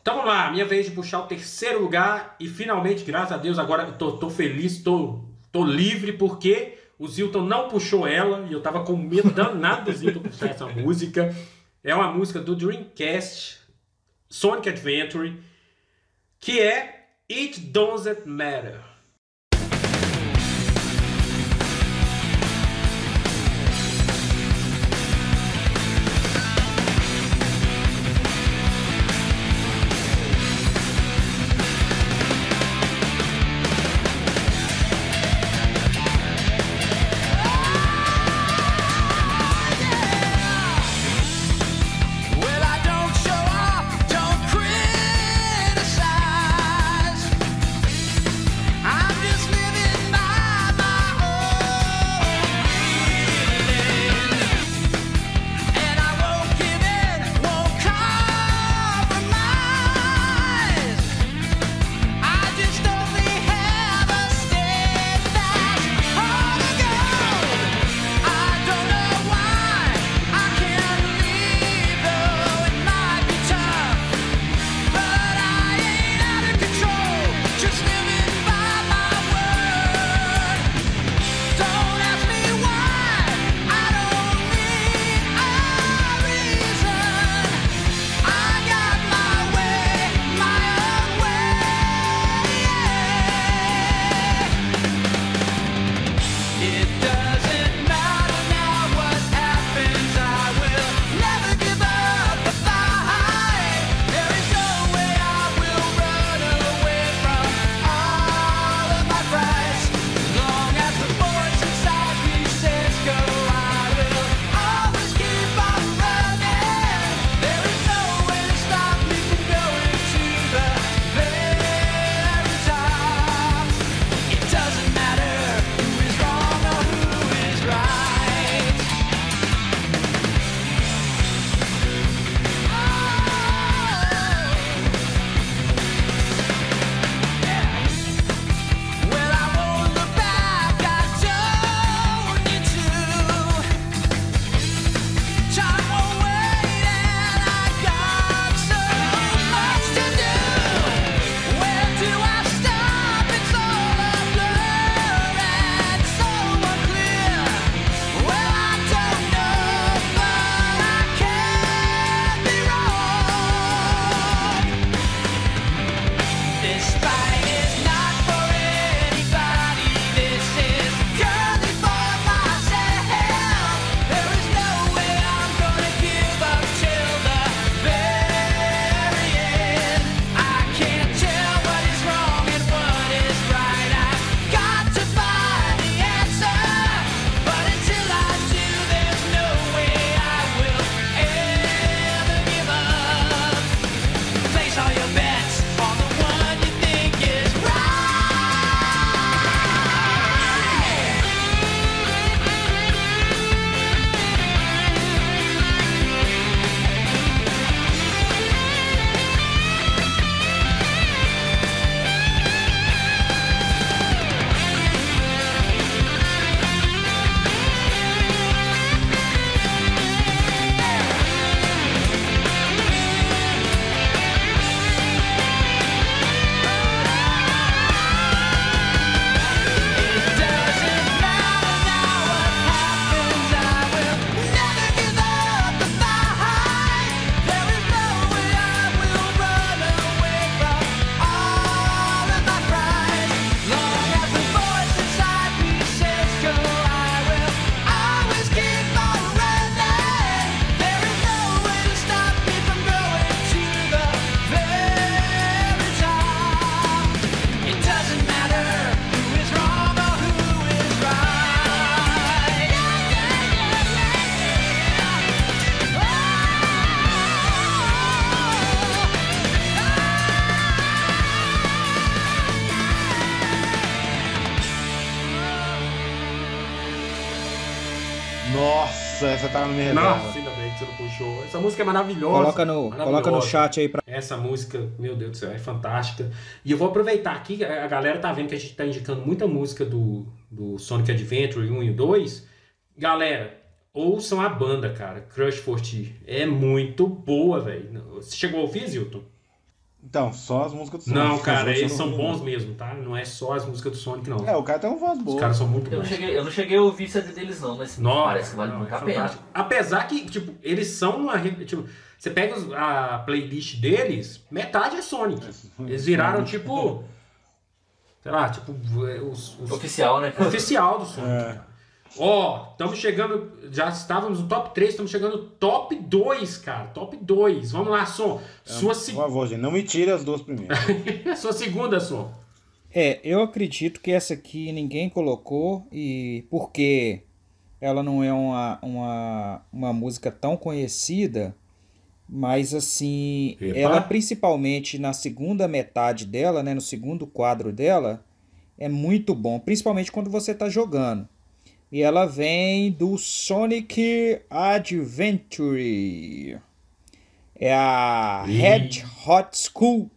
Então vamos lá, minha vez de puxar o terceiro lugar e finalmente, graças a Deus, agora eu tô, tô feliz, tô, tô livre porque o Zilton não puxou ela e eu tava com medo danado do Zilton puxar essa música. É uma música do Dreamcast, Sonic Adventure, que é It Doesn't Matter. Tá na minha Nossa, reserva. ainda bem que você não puxou. Essa música é maravilhosa. Coloca no, maravilhosa. coloca no chat aí pra. Essa música, meu Deus do céu, é fantástica. E eu vou aproveitar aqui, a a galera tá vendo que a gente tá indicando muita música do, do Sonic Adventure 1 e 2. Galera, ouçam a banda, cara. Crush for Tea. É muito boa, velho. Você chegou a ouvir, Zilton? Então, só as músicas do Sonic. Não, cara, eles são vi, bons mesmo, tá? Não é só as músicas do Sonic, não. É, o cara tem uma voz Os boa. caras são muito Eu não, bons. cheguei, eu não cheguei a ouvir CD deles não, mas Nossa, parece que vale não, muito é a pena. Apesar que, tipo, eles são uma. Tipo, você pega os- a playlist deles, metade é Sonic. Eles viraram, tipo. Sei lá, tipo, os, os Oficial, né? oficial do Sonic. É. Ó, estamos chegando. Já estávamos no top 3, estamos chegando no top 2, cara. Top 2. Vamos lá, Som. Sua, Por se- favor, gente, não me tire as duas primeiras. Sua segunda, Som. É, eu acredito que essa aqui ninguém colocou e porque ela não é uma, uma, uma música tão conhecida, mas assim, Epa. ela principalmente na segunda metade dela, né, no segundo quadro dela, é muito bom, principalmente quando você está jogando. E ela vem do Sonic Adventure. É a. Red Hot School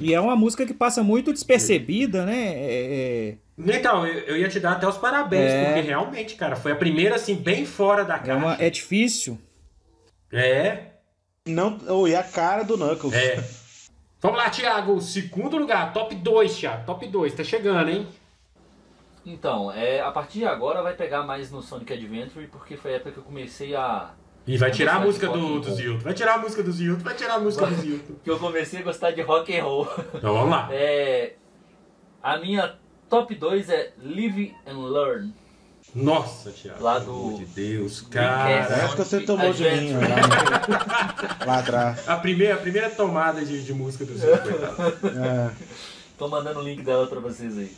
E é uma música que passa muito despercebida, né? É, é, Então, eu, eu ia te dar até os parabéns, É. porque realmente, cara, foi a primeira, assim, bem fora da é, caixa. uma, é difícil. É, Não, oh, e a cara do Knuckles. é. Vamos lá, Thiago. Segundo lugar, top 2, Thiago. Top 2, tá chegando, hein? Então, é, a partir de agora vai pegar mais no Sonic Adventure, porque foi a época que eu comecei a. E vai tirar a música do, rock do and Zilton. Vai tirar a música do Zilton. Vai tirar a música do Zilton. que eu comecei a gostar de rock and roll. Então vamos lá. É, a minha top 2 é Live and Learn. Nossa, Thiago. Lá pelo do- amor de Deus, cara. Parece que você tomou de mim Adventure. lá, atrás. A primeira, a primeira tomada de, de música do Zilton, coitado. É. Tô mandando o link dela pra vocês aí.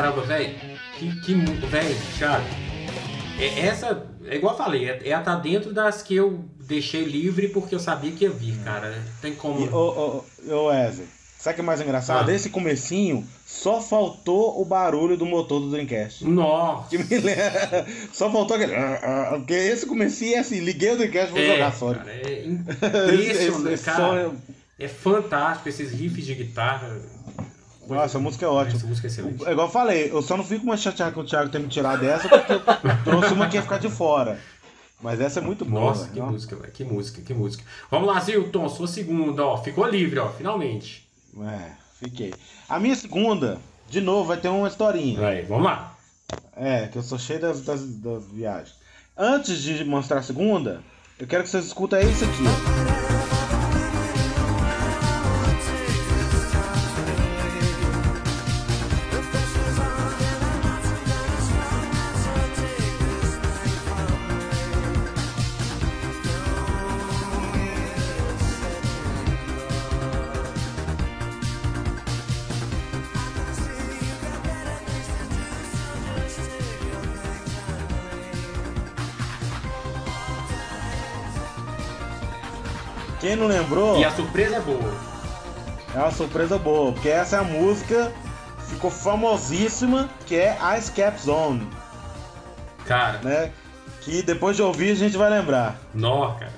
Caramba, velho. Que, que mu- velho, Thiago. É, essa, é igual eu falei, é, é tá dentro das que eu deixei livre porque eu sabia que ia vir, cara. Tem como. Ô, ô, ô, Wesley, sabe o que é mais engraçado? Ah. Esse comecinho só faltou o barulho do motor do Dreamcast. Nossa! Que me lembra. Só faltou aquele. ah, ah, Porque esse comecinho é assim, liguei o Dreamcast e vou É, jogar Sonic. cara, é impressionante, Esse- esse cara. som É fantástico esses riffs de guitarra. Nossa, a música é ótima. Essa música é excelente. É igual eu falei, eu só não fico mais chateado com o Thiago ter me tirado dessa porque eu trouxe uma que ia ficar de fora. Mas essa é muito boa. Nossa, velho. que Ó. música, velho. Que música, que música. Vamos lá, Zilton, sua segunda, ó. Ficou livre, ó, finalmente. É, fiquei. A minha segunda, de novo, vai ter uma historinha. Vai, vamos lá. É, que eu sou cheio das, das, das viagens. Antes de mostrar a segunda, eu quero que vocês escutem isso aqui. ó. Surpresa é boa. é uma surpresa boa, porque essa é a música ficou famosíssima, que é Ice Cap Zone, Cara, né? Que depois de ouvir a gente vai lembrar. nó, cara.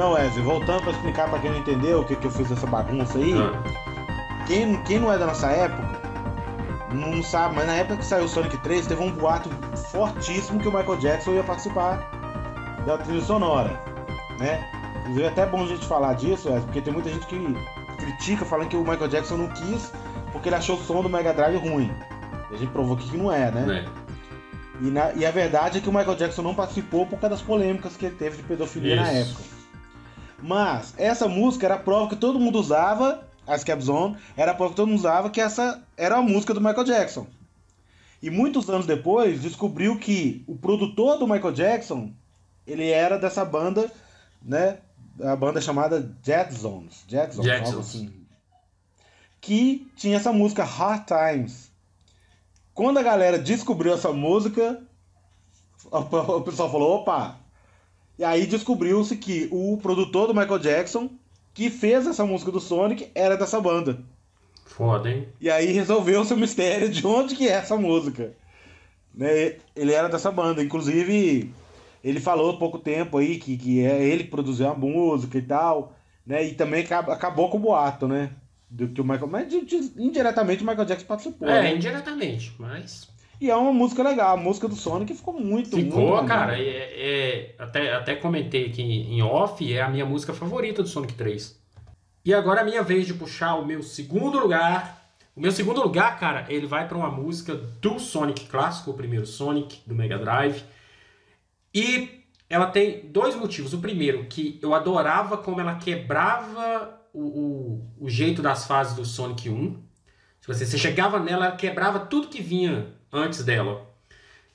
Então, Wesley, voltando pra explicar pra quem não entendeu o que, que eu fiz essa bagunça aí. Ah, Quem, quem não é da nossa época, não sabe, mas na época que saiu o Sonic 3, teve um boato fortíssimo que o Michael Jackson ia participar da trilha sonora, né? Inclusive é até bom a gente falar disso, Wesley, porque tem muita gente que critica falando que o Michael Jackson não quis porque ele achou o som do Mega Drive ruim. E a gente provou aqui que não é, né? né? E, na- e a verdade é que o Michael Jackson não participou por causa das polêmicas que ele teve de pedofilia na Isso. época. Mas essa música era a prova que todo mundo usava, a Skep Zone, era a prova que todo mundo usava que essa era a música do Michael Jackson. E muitos anos depois descobriu que o produtor do Michael Jackson, ele era dessa banda, né? A banda chamada algo Jetsons. assim. Que tinha essa música Hard Times. Quando a galera descobriu essa música, o pessoal falou, opa, E aí descobriu-se que o produtor do Michael Jackson, que fez essa música do Sonic, era dessa banda. Foda, hein? E aí resolveu-se o mistério de onde que é essa música. Né? Ele era dessa banda. Inclusive, ele falou há pouco tempo aí que, que é ele que produziu a música e tal. Né? E também acab- acabou com o boato, né? Do que o Michael. Mas indiretamente o Michael Jackson participou. É, né? indiretamente, mas. E é uma música legal. A música do Sonic ficou muito, Ficou, muito cara. É, é- até, até comentei aqui em off, é a minha música favorita do Sonic 3. E agora é a minha vez de puxar o meu segundo lugar. O meu segundo lugar, cara, ele vai pra uma música do Sonic clássico, o primeiro Sonic, do Mega Drive. E ela tem dois motivos. O primeiro, que eu adorava como ela quebrava o, o, o jeito das fases do Sonic 1. Tipo assim, você chegava nela, ela quebrava tudo que vinha antes dela.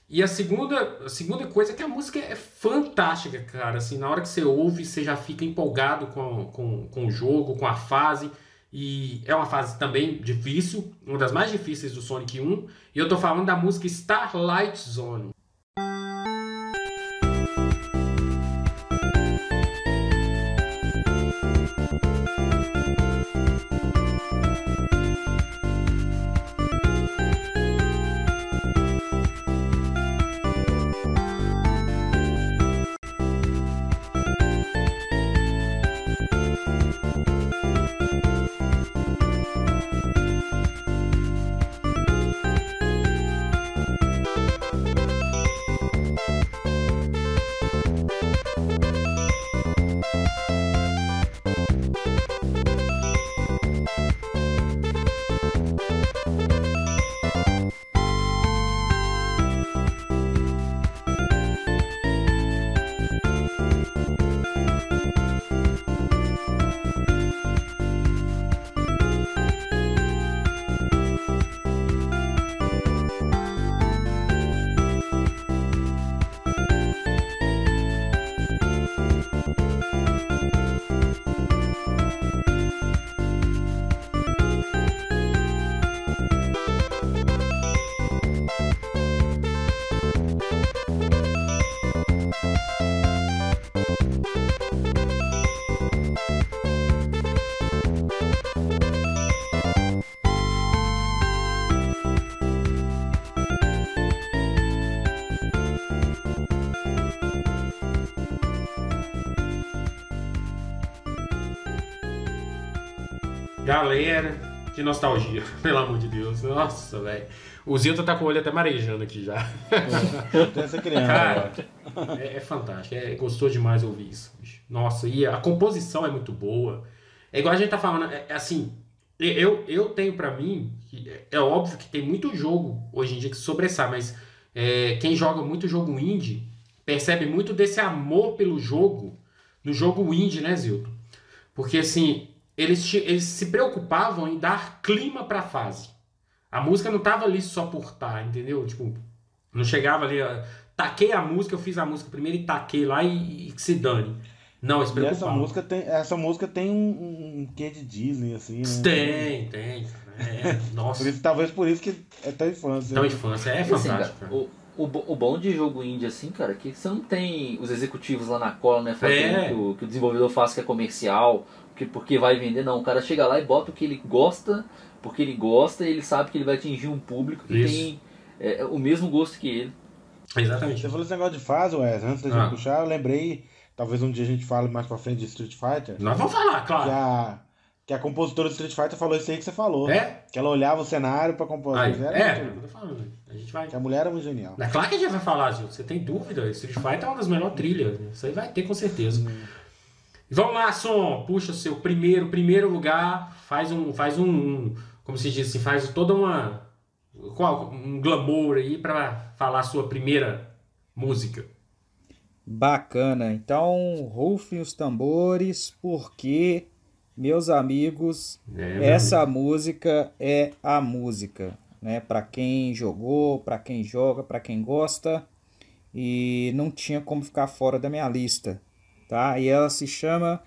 E a segunda, a segunda coisa é que a música é fantástica, cara. Assim, na hora que você ouve, você já fica empolgado com, com, com o jogo, com a fase. E é uma fase também difícil, uma das mais difíceis do Sonic 1. E eu tô falando da música Starlight Zone. Nostalgia, pelo amor de Deus. Nossa, velho. O Zilton tá com o olho até marejando aqui já. Essa criança Cara, agora. é, é fantástico. É gostoso demais ouvir isso. Nossa, e a composição é muito boa. É igual a gente tá falando, é, é assim, eu, eu tenho pra mim, é- é óbvio que tem muito jogo hoje em dia que sobressai, mas é, quem joga muito jogo indie percebe muito desse amor pelo jogo no jogo indie, né, Zilton? Porque assim, eles, eles se preocupavam em dar clima pra fase. A música não tava ali só por estar, entendeu? Tipo, não chegava ali, taquei a música, eu fiz a música primeiro e taquei lá e, e que se dane. Não, eles se E essa preocupavam. música tem, essa música tem um, um quê de Disney, assim, né? Tem, tem. É, nossa, Por isso, talvez por isso que é tão infância. então né? infância é assim, fantástico. cara, cara. o, o, bo- o bom de jogo indie assim, cara, é que você não tem os executivos lá na cola, né? Fazendo É. que, o, que o desenvolvedor faz que é comercial, porque vai vender, não. O cara chega lá e bota o que ele gosta, porque ele gosta e ele sabe que ele vai atingir um público que Isso. tem é, o mesmo gosto que ele. Exatamente. Você falou esse negócio de fase, Wes, antes da Ah. gente puxar, eu lembrei, talvez um dia a gente fale mais pra frente de Street Fighter, Nós vamos falar, que claro. a, que a compositora do Street Fighter falou isso aí que você falou. É? Que ela olhava o cenário pra compor. Aí, é, muito- eu tô falando. A gente vai. Que a mulher era muito genial. É claro que a gente vai falar, Gil. Você tem dúvida? Street Fighter é uma das melhores trilhas. Isso aí vai ter com certeza. Vamos lá, som. Puxa o seu primeiro, primeiro lugar. Faz um, faz um, um- como se diz assim, faz toda uma, qual, um glamour aí pra falar a sua primeira música. Bacana. Então, rufem os tambores, porque, meus amigos, É, essa música é a música, né? Para quem jogou, para quem joga, para quem gosta, e não tinha como ficar fora da minha lista, tá? E ela se chama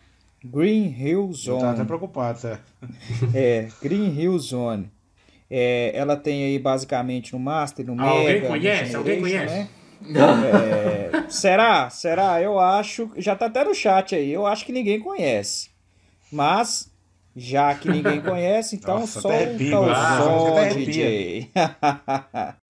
Green Hill Eu tava até Zone. preocupado, sério. É, Green Hill Zone. É, ela tem aí basicamente no Master, no Alguém Mega, no conhece? Alguém Generation, conhece? né? É, será? Será? Eu acho. Já tá até no chat aí. Eu acho que ninguém conhece. Mas, já que ninguém conhece, então Nossa, arrepio, o Até arrepia. DJ.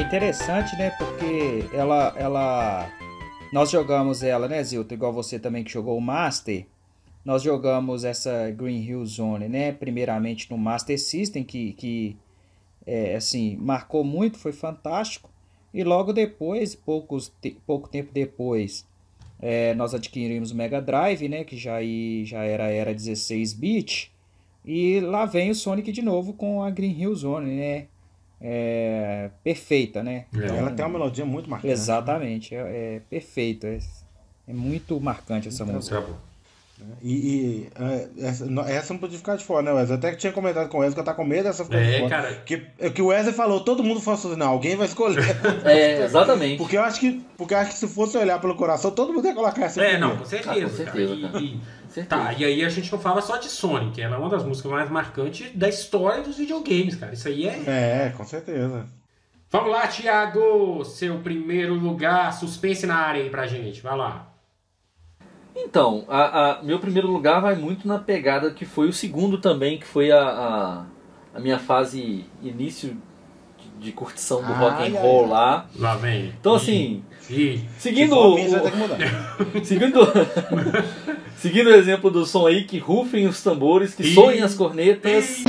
interessante, né? Porque ela, ela, nós jogamos ela, né, Zilton? Igual você também que jogou o Master. Nós jogamos essa Green Hill Zone, né? Primeiramente no Master System, que, que é, assim, marcou muito, foi fantástico. E logo depois, poucos, te- pouco tempo depois, é, nós adquirimos o Mega Drive, né? Que já, já era era 16 bit. E lá vem o Sonic de novo com a Green Hill Zone, né? É, perfeita, né? É. Ela tem uma melodia muito marcante. Exatamente, é, é perfeito. É, é muito marcante essa música. Tá bom. E, e, é, essa, não- essa não podia ficar de fora, né, Wesley? Até que tinha comentado com o Wesley que eu tá com medo dessa ficar de É, fora. cara. Porque é o que o Wesley falou, todo mundo falou assim, não, alguém vai escolher. É, exatamente. Porque eu acho que, porque acho que se fosse olhar pelo coração, todo mundo ia colocar essa É, não, com certeza. Ah, com certeza, cara. cara. E- e- Certeza. tá, e aí a gente não fala só de Sonic, ela é uma das músicas mais marcantes da história dos videogames, cara. Isso aí é. É, com certeza. Vamos lá, Thiago! Seu primeiro lugar, suspense na área aí pra gente. Vai lá. Então, a, a- meu primeiro lugar vai muito na pegada que foi o segundo também, que foi a, a, a minha fase início de, de curtição do Ai, rock and roll ai. lá. Lá vem. Então assim, ih, seguindo o, seguindo seguindo o exemplo do som aí, que rufem os tambores, que Ih. soem as cornetas.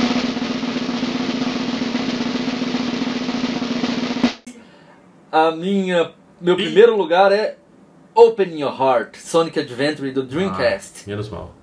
A minha meu primeiro lugar é Open Your Heart, Sonic Adventure do Dreamcast. Ah, menos mal.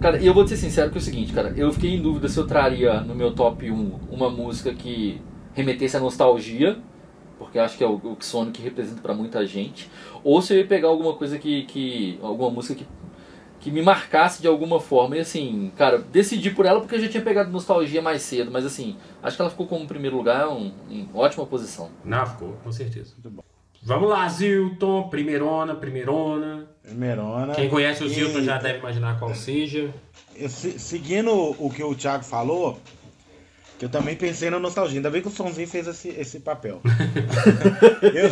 Cara, e eu vou te ser sincero que é o seguinte, cara, eu fiquei em dúvida se eu traria no meu top 1 uma música que remetesse à nostalgia, porque acho que é o, o que Sonic representa pra muita gente, ou se eu ia pegar alguma coisa que. que alguma música que, que me marcasse de alguma forma. E assim, cara, decidi por ela porque eu já tinha pegado nostalgia mais cedo, mas assim, acho que ela ficou como primeiro lugar um, em ótima posição. Não, ficou, com certeza. Vamos lá, Zilton. Primeirona, primeirona. Primeirona. Quem conhece o Zilton E- já deve imaginar qual seja. Se- seguindo o que o Thiago falou, que eu também pensei na nostalgia. Ainda bem que o Sonzinho fez esse, esse papel. Eu-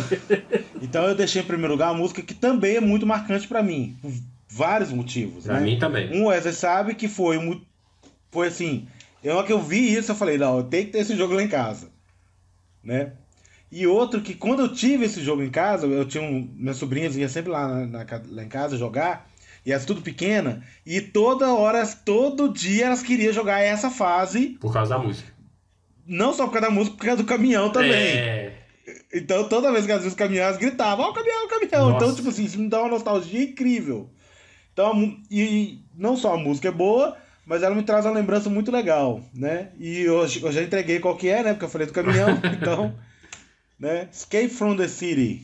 então eu deixei em primeiro lugar uma música que também é muito marcante pra mim. Por vários motivos. Pra né? mim também. Um Wesley sabe que foi foi assim, eu hora que eu vi isso, eu falei, não, eu tenho que ter esse jogo lá em casa. Né? E outro que quando eu tive esse jogo em casa, eu tinha um. Minhas sobrinhas vinham sempre lá, na- lá em casa jogar, e elas tudo pequena, e toda hora, todo dia elas queriam jogar essa fase, Por causa da música. não só por causa da música, por causa do caminhão também. É. Então toda vez que elas viam os caminhões, elas gritavam, ó o caminhão, o caminhão. Nossa. Então, tipo assim, isso me dá uma nostalgia incrível. Então, e não só a música é boa, mas ela me traz uma lembrança muito legal, né? E hoje eu já entreguei qual que é, né? Porque eu falei do caminhão, então, né? Escape from the City.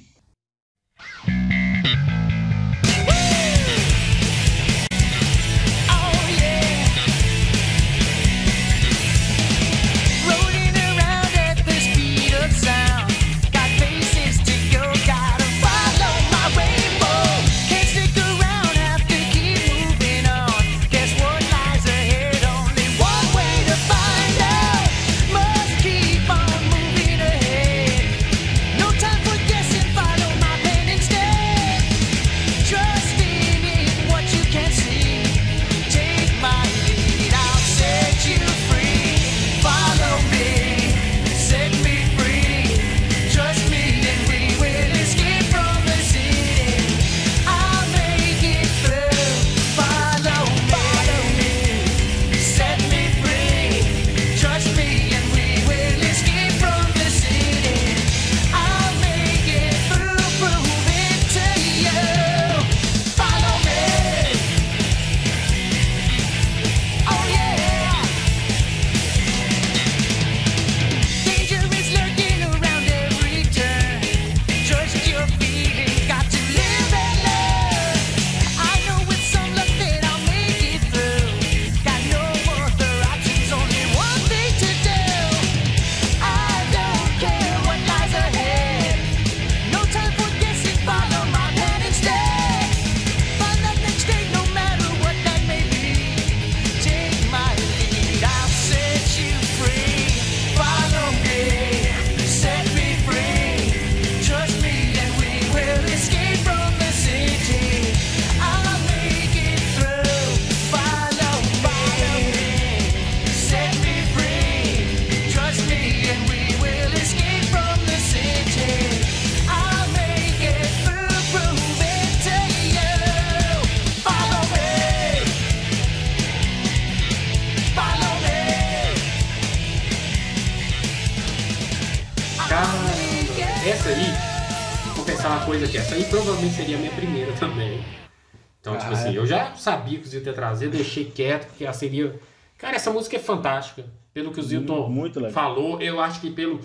Sabia que o Zilton ia trazer, deixei quieto, porque ela seria. Cara, essa música é fantástica. Pelo que o Zilton falou, eu acho que pelo.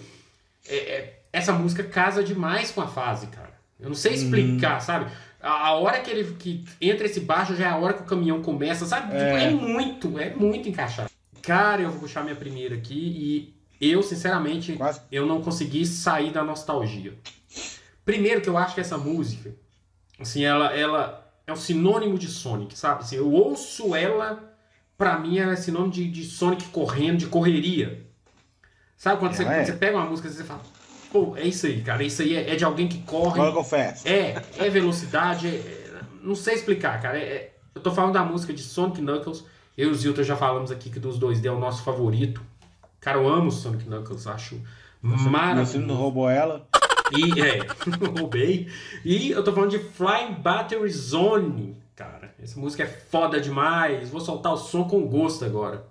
é, é, essa música casa demais com a fase, cara. Eu não sei Uhum. explicar, sabe? A, a hora que ele que entra esse baixo já é a hora que o caminhão começa, sabe? Tipo, É. é muito, é muito encaixado. Cara, eu vou puxar minha primeira aqui e eu, sinceramente, Quase. eu não consegui sair da nostalgia. Primeiro que eu acho que essa música, assim, ela, ela é um sinônimo de Sonic, sabe? Assim, eu ouço ela, pra mim ela é sinônimo de, de Sonic correndo, de correria. Sabe quando, você, Ela é. quando você pega uma música e você fala, pô, é isso aí, cara, isso aí é, é de alguém que corre. Agora confesso. É, é velocidade, é- é- não sei explicar, cara. É- é- eu tô falando da música de Sonic Knuckles. Eu e o Zilton já falamos aqui que dos dois d é o nosso favorito. Cara, eu amo Sonic Knuckles, acho Meu filho não maravilhoso. roubou ela. E, é, roubei. E eu tô falando de Flying Battery Zone, cara. Essa música é foda demais. Vou soltar o som com gosto agora.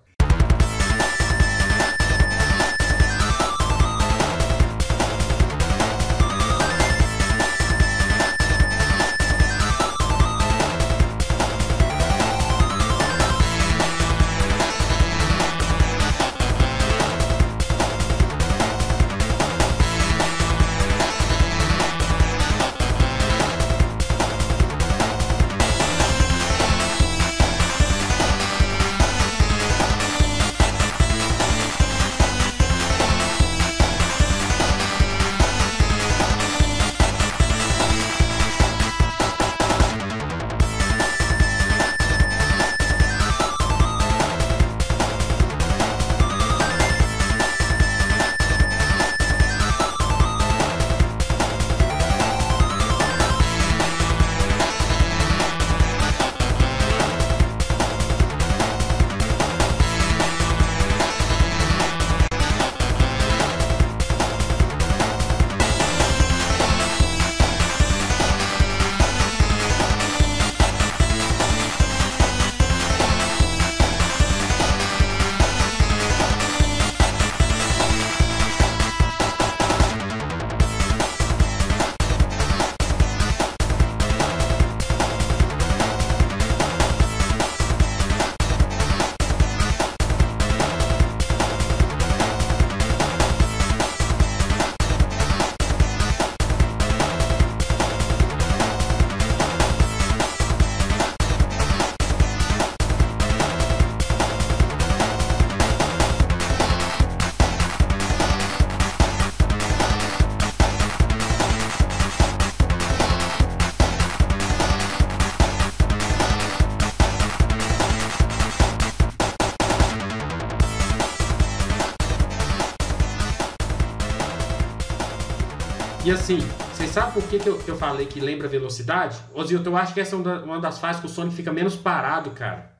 Assim, vocês sabem por que, que, eu, que eu falei que lembra velocidade? Ô Zilton, eu acho que essa é uma da- uma das fases que o Sonic fica menos parado, cara.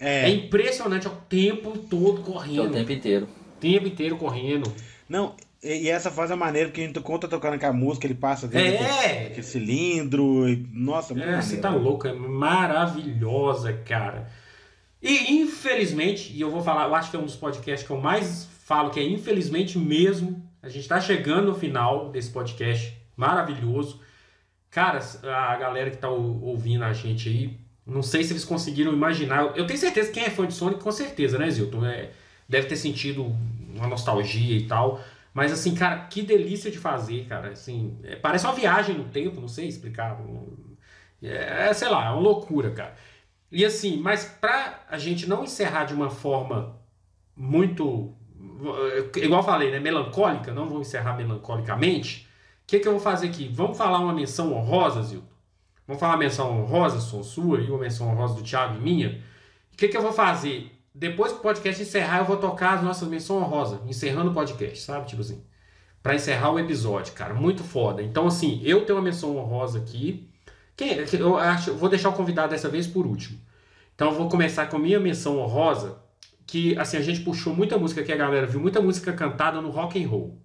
É, É. impressionante, é o tempo todo Que é correndo. o tempo inteiro. o tempo inteiro correndo. Não, e, e essa fase é maneira, porque a gente conta tocando com a música, ele passa dentro daquele, É! daquele cilindro. E, nossa, muito É, você tá louco, é maravilhosa, cara. E infelizmente, e eu vou falar, eu acho que é um dos podcasts que eu mais falo, que é infelizmente mesmo, a gente tá chegando no final desse podcast maravilhoso. Cara, a galera que tá ou- ouvindo a gente aí, não sei se eles conseguiram imaginar. Eu tenho certeza que quem é fã de Sonic, com certeza, né, Zilton? É, deve ter sentido uma nostalgia e tal. Mas assim, cara, que delícia de fazer, cara. Assim, é, parece uma viagem no tempo, não sei explicar. É, sei lá, é uma loucura, cara. E assim, mas pra a gente não encerrar de uma forma muito. Igual falei, né? Melancólica, não vou encerrar melancolicamente. O que, que eu vou fazer aqui? Vamos falar uma menção honrosa, Zilton? Vamos falar uma menção honrosa, som sua, e uma menção honrosa do Thiago e minha? O que, que eu vou fazer? Depois que o podcast encerrar, eu vou tocar as nossas menções honrosas, encerrando o podcast, sabe? Tipo assim. Pra encerrar o episódio, cara. Muito foda. Então, assim, eu tenho uma menção honrosa aqui. Quem, que eu acho, vou deixar o convidado dessa vez por último. Então, eu vou começar com a minha menção honrosa. Que, assim, a gente puxou muita música que a galera viu, muita música cantada no rock and roll.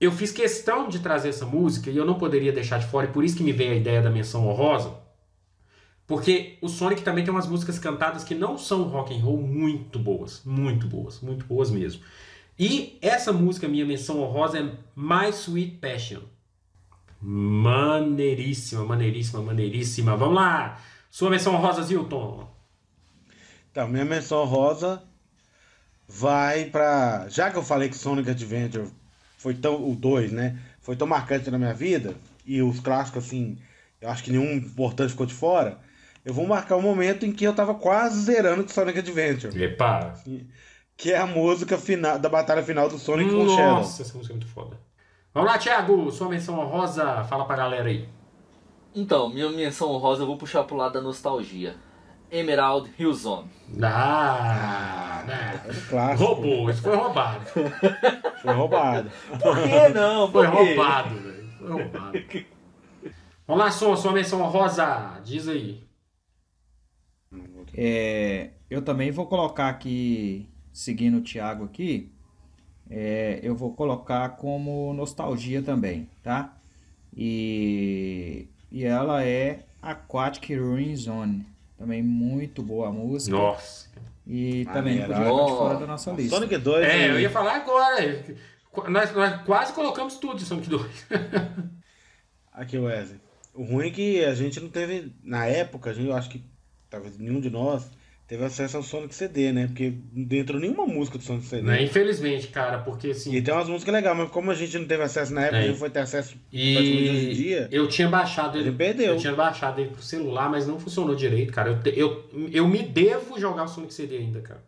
Eu fiz questão de trazer essa música e eu não poderia deixar de fora, e por isso que me veio a ideia da menção honrosa. Porque o Sonic também tem umas músicas cantadas que não são rock and roll muito boas, muito boas, muito boas mesmo. E essa música, minha menção honrosa, é My Sweet Passion. Maneiríssima, maneiríssima, maneiríssima. Vamos lá! Sua menção honrosa, Zilton. Então, minha menção rosa vai pra. Já que eu falei que Sonic Adventure foi tão. O 2, né? Foi tão marcante na minha vida, e os clássicos, assim, eu acho que nenhum importante ficou de fora. Eu vou marcar o momento em que eu tava quase zerando com Sonic Adventure, Epa! que é a música final, da batalha final do Sonic com o Shadow. Nossa, essa música é muito foda. Vamos lá, Thiago, sua menção honrosa, fala pra galera aí. Então, minha menção honrosa eu vou puxar pro lado da nostalgia. Emerald Hill Zone. Ah, né? É clássico. Roubou, isso foi roubado. Foi roubado. Por que não? Foi Por quê? roubado, velho. Foi roubado. Vamos lá, Som, sua menção honrosa, diz aí. É, eu também vou colocar aqui, seguindo o Thiago aqui, é, eu vou colocar como nostalgia também, tá? E, e ela é Aquatic Ruin Zone. Também muito boa a música. Nossa. E também não podia ficar de fora da nossa lista. Sonic 2. É, aí, eu ia falar agora. Nós, nós quase colocamos tudo de Sonic 2. Aqui, Wesley. O ruim é que a gente não teve. Na época, a gente, eu acho que talvez nenhum de nós teve acesso ao Sonic CD, né? Porque não entrou nenhuma música do Sonic CD. Né? Infelizmente, cara, porque assim. E tem umas músicas legais, mas como a gente não teve acesso na época, É. a gente foi ter acesso praticamente hoje em E dia. eu tinha baixado ele. Ele perdeu. Eu tinha baixado ele pro celular, mas não funcionou direito, cara. Eu, eu, eu me devo jogar o Sonic CD ainda, cara.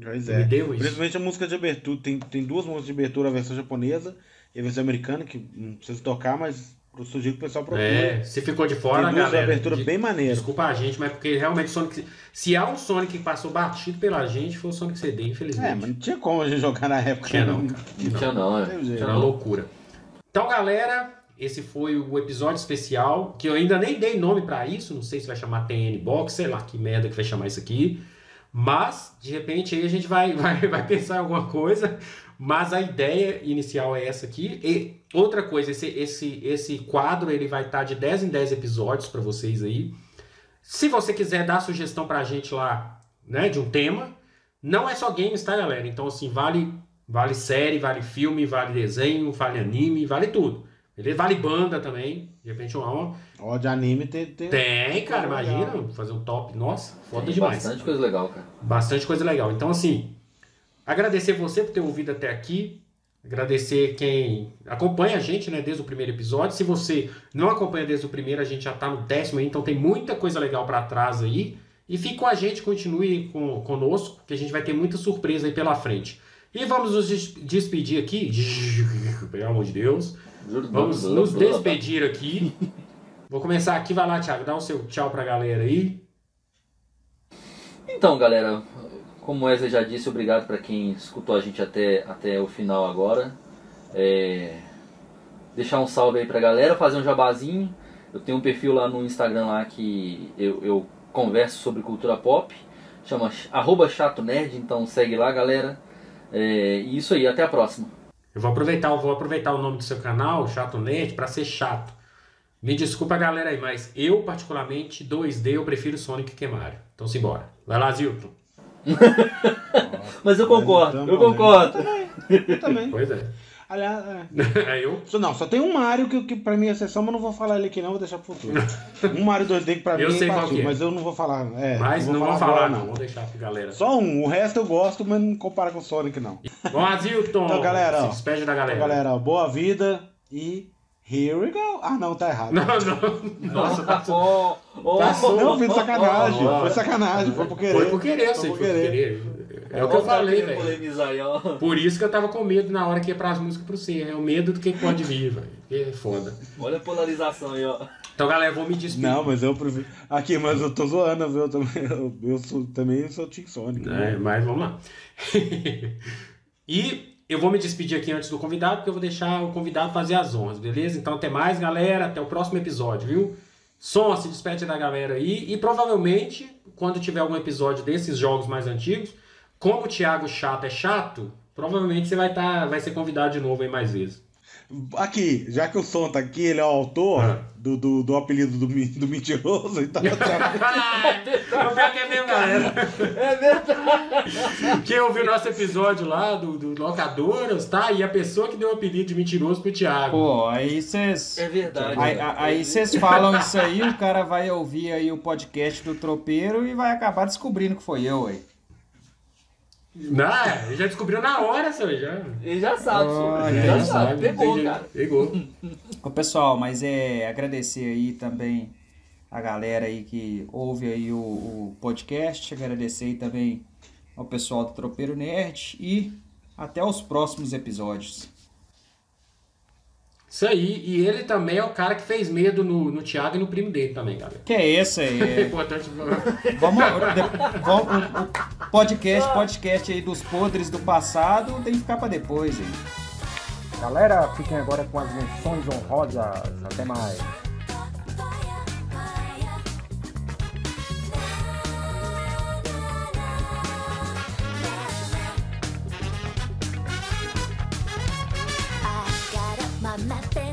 Pois Eu me é. devo isso. Principalmente a música de abertura. Tem, tem duas músicas de abertura, a versão japonesa e a versão americana, que não precisa tocar, mas eu sugiro que o pessoal procure. É, se ficou de fora, tem galera. abertura de- bem maneiras. Desculpa a gente, mas porque realmente Sonic. Se há um Sonic que passou batido pela gente, foi o Sonic CD, infelizmente. É, mas não tinha como a gente jogar na época. Tinha não, cara. Não tinha não, é. uma loucura. Então, galera, esse foi o episódio especial, que eu ainda nem dei nome pra isso, não sei se vai chamar TN Box, sei lá que merda que vai chamar isso aqui. Mas, de repente, aí a gente vai, vai, vai pensar em alguma coisa. Mas a ideia inicial é essa aqui. E outra coisa, esse, esse, esse quadro ele vai estar de 10 em 10 episódios pra vocês aí. Se você quiser dar sugestão pra gente lá, né, de um tema, não é só games, tá, galera? Então, assim, vale, vale série, vale filme, vale desenho, vale anime, vale tudo. Beleza? Vale banda também. De repente, uma. Ó, de anime tem. tem... Tem, cara, Legal. imagina, fazer um top. Nossa, foda Tem demais. bastante coisa legal, cara. Bastante coisa legal. Então, assim, agradecer você por ter ouvido até aqui. Agradecer quem acompanha a gente, né, desde o primeiro episódio. Se você não acompanha desde o primeiro, a gente já tá no décimo então tem muita coisa legal para trás aí. E fique com a gente, continue com, conosco, que a gente vai ter muita surpresa aí pela frente. E vamos nos des- despedir aqui. Pelo amor de Deus. Vamos nos despedir aqui. Vou começar aqui, vai lá, Thiago, dá o seu tchau pra galera aí. Então, galera, como o Wesley já disse, obrigado para quem escutou a gente até, até o final agora. É, deixar um salve aí pra galera, fazer um jabazinho. Eu tenho um perfil lá no Instagram lá que eu, eu converso sobre cultura pop. Chama arroba chato nerd, então segue lá, galera. É, e isso aí, até a próxima. Eu vou aproveitar, eu vou aproveitar o nome do seu canal, Chato Nerd, pra ser chato. Me desculpa, galera aí, mas eu, particularmente, 2D, eu prefiro Sonic que Mario. Então, simbora. Vai lá, Zilton. Mas eu concordo, Então, eu né? concordo. Eu também. Pois é. Aliás, é. Aí eu, Só- Não, só tem um Mario que, que pra mim é exceção, mas não vou falar ele aqui não, vou deixar pro futuro. Um Mario 2D que pra Eu mim sei é qual partiu, que é. mas eu não vou falar. É, mas não vou agora, falar, não. Vou deixar pra galera. Só um, o resto eu gosto, mas não compara com o Sonic não. Bom, Zilton. Então, galera, Se ó. despede da Então, galera. galera, ó, boa vida e here we go. Ah, não, tá errado. Não, não. Nossa, passou. Oh, Passou. Não, foi de sacanagem. Foi sacanagem, foi por querer. Foi por querer, eu Foi sei, por foi por querer. É o que eu falei, velho. ó. Por isso que eu tava com medo na hora que ia pras músicas pro C. É o medo do que pode vir, velho. Que foda. Olha a polarização aí, ó. Então, galera, eu vou me despedir. Não, mas eu prefiro. Aqui, mas eu tô zoando, viu? Eu também, eu, eu sou, também sou Team Sonic. É, né? mas vamos lá. e eu vou me despedir aqui antes do convidado, porque eu vou deixar o convidado fazer as honras, beleza? Então até mais, galera. Até o próximo episódio, viu? Som, se despede da galera aí. E provavelmente, quando tiver algum episódio desses jogos mais antigos, como o Thiago Chato é chato, provavelmente você vai, tá, vai ser convidado de novo aí mais vezes. Aqui, já que o som tá aqui, ele é o autor Ah. do, do, do apelido do, do mentiroso, então. o pior que é mesmo, galera. É verdade. Quem ouviu nosso episódio lá do, do Locadoras, tá? E a pessoa que deu o apelido de mentiroso pro Thiago. Pô, aí vocês. É verdade. Aí-? Aí vocês falam isso aí, o cara vai ouvir aí o podcast do tropeiro e vai acabar descobrindo que foi eu, aí. Não, ele já descobriu na hora, seu, já. Ele já sabe, senhor. Ah, Ele já já sabe. sabe, Pegou, entendi. cara. Pegou. Ô pessoal, mas é agradecer aí também a galera aí que ouve aí o, o podcast, agradecer aí também ao pessoal do Tropeiro Nerd e até os próximos episódios. Isso aí, e ele também é o cara que fez medo no, no Thiago e no primo dele também, galera. Que é esse aí? É É, importante. vamos, de- vamos- o, o podcast, podcast aí dos podres do passado tem que ficar pra depois, hein? Galera, fiquem agora com as menções honrosas. Até mais. on my face.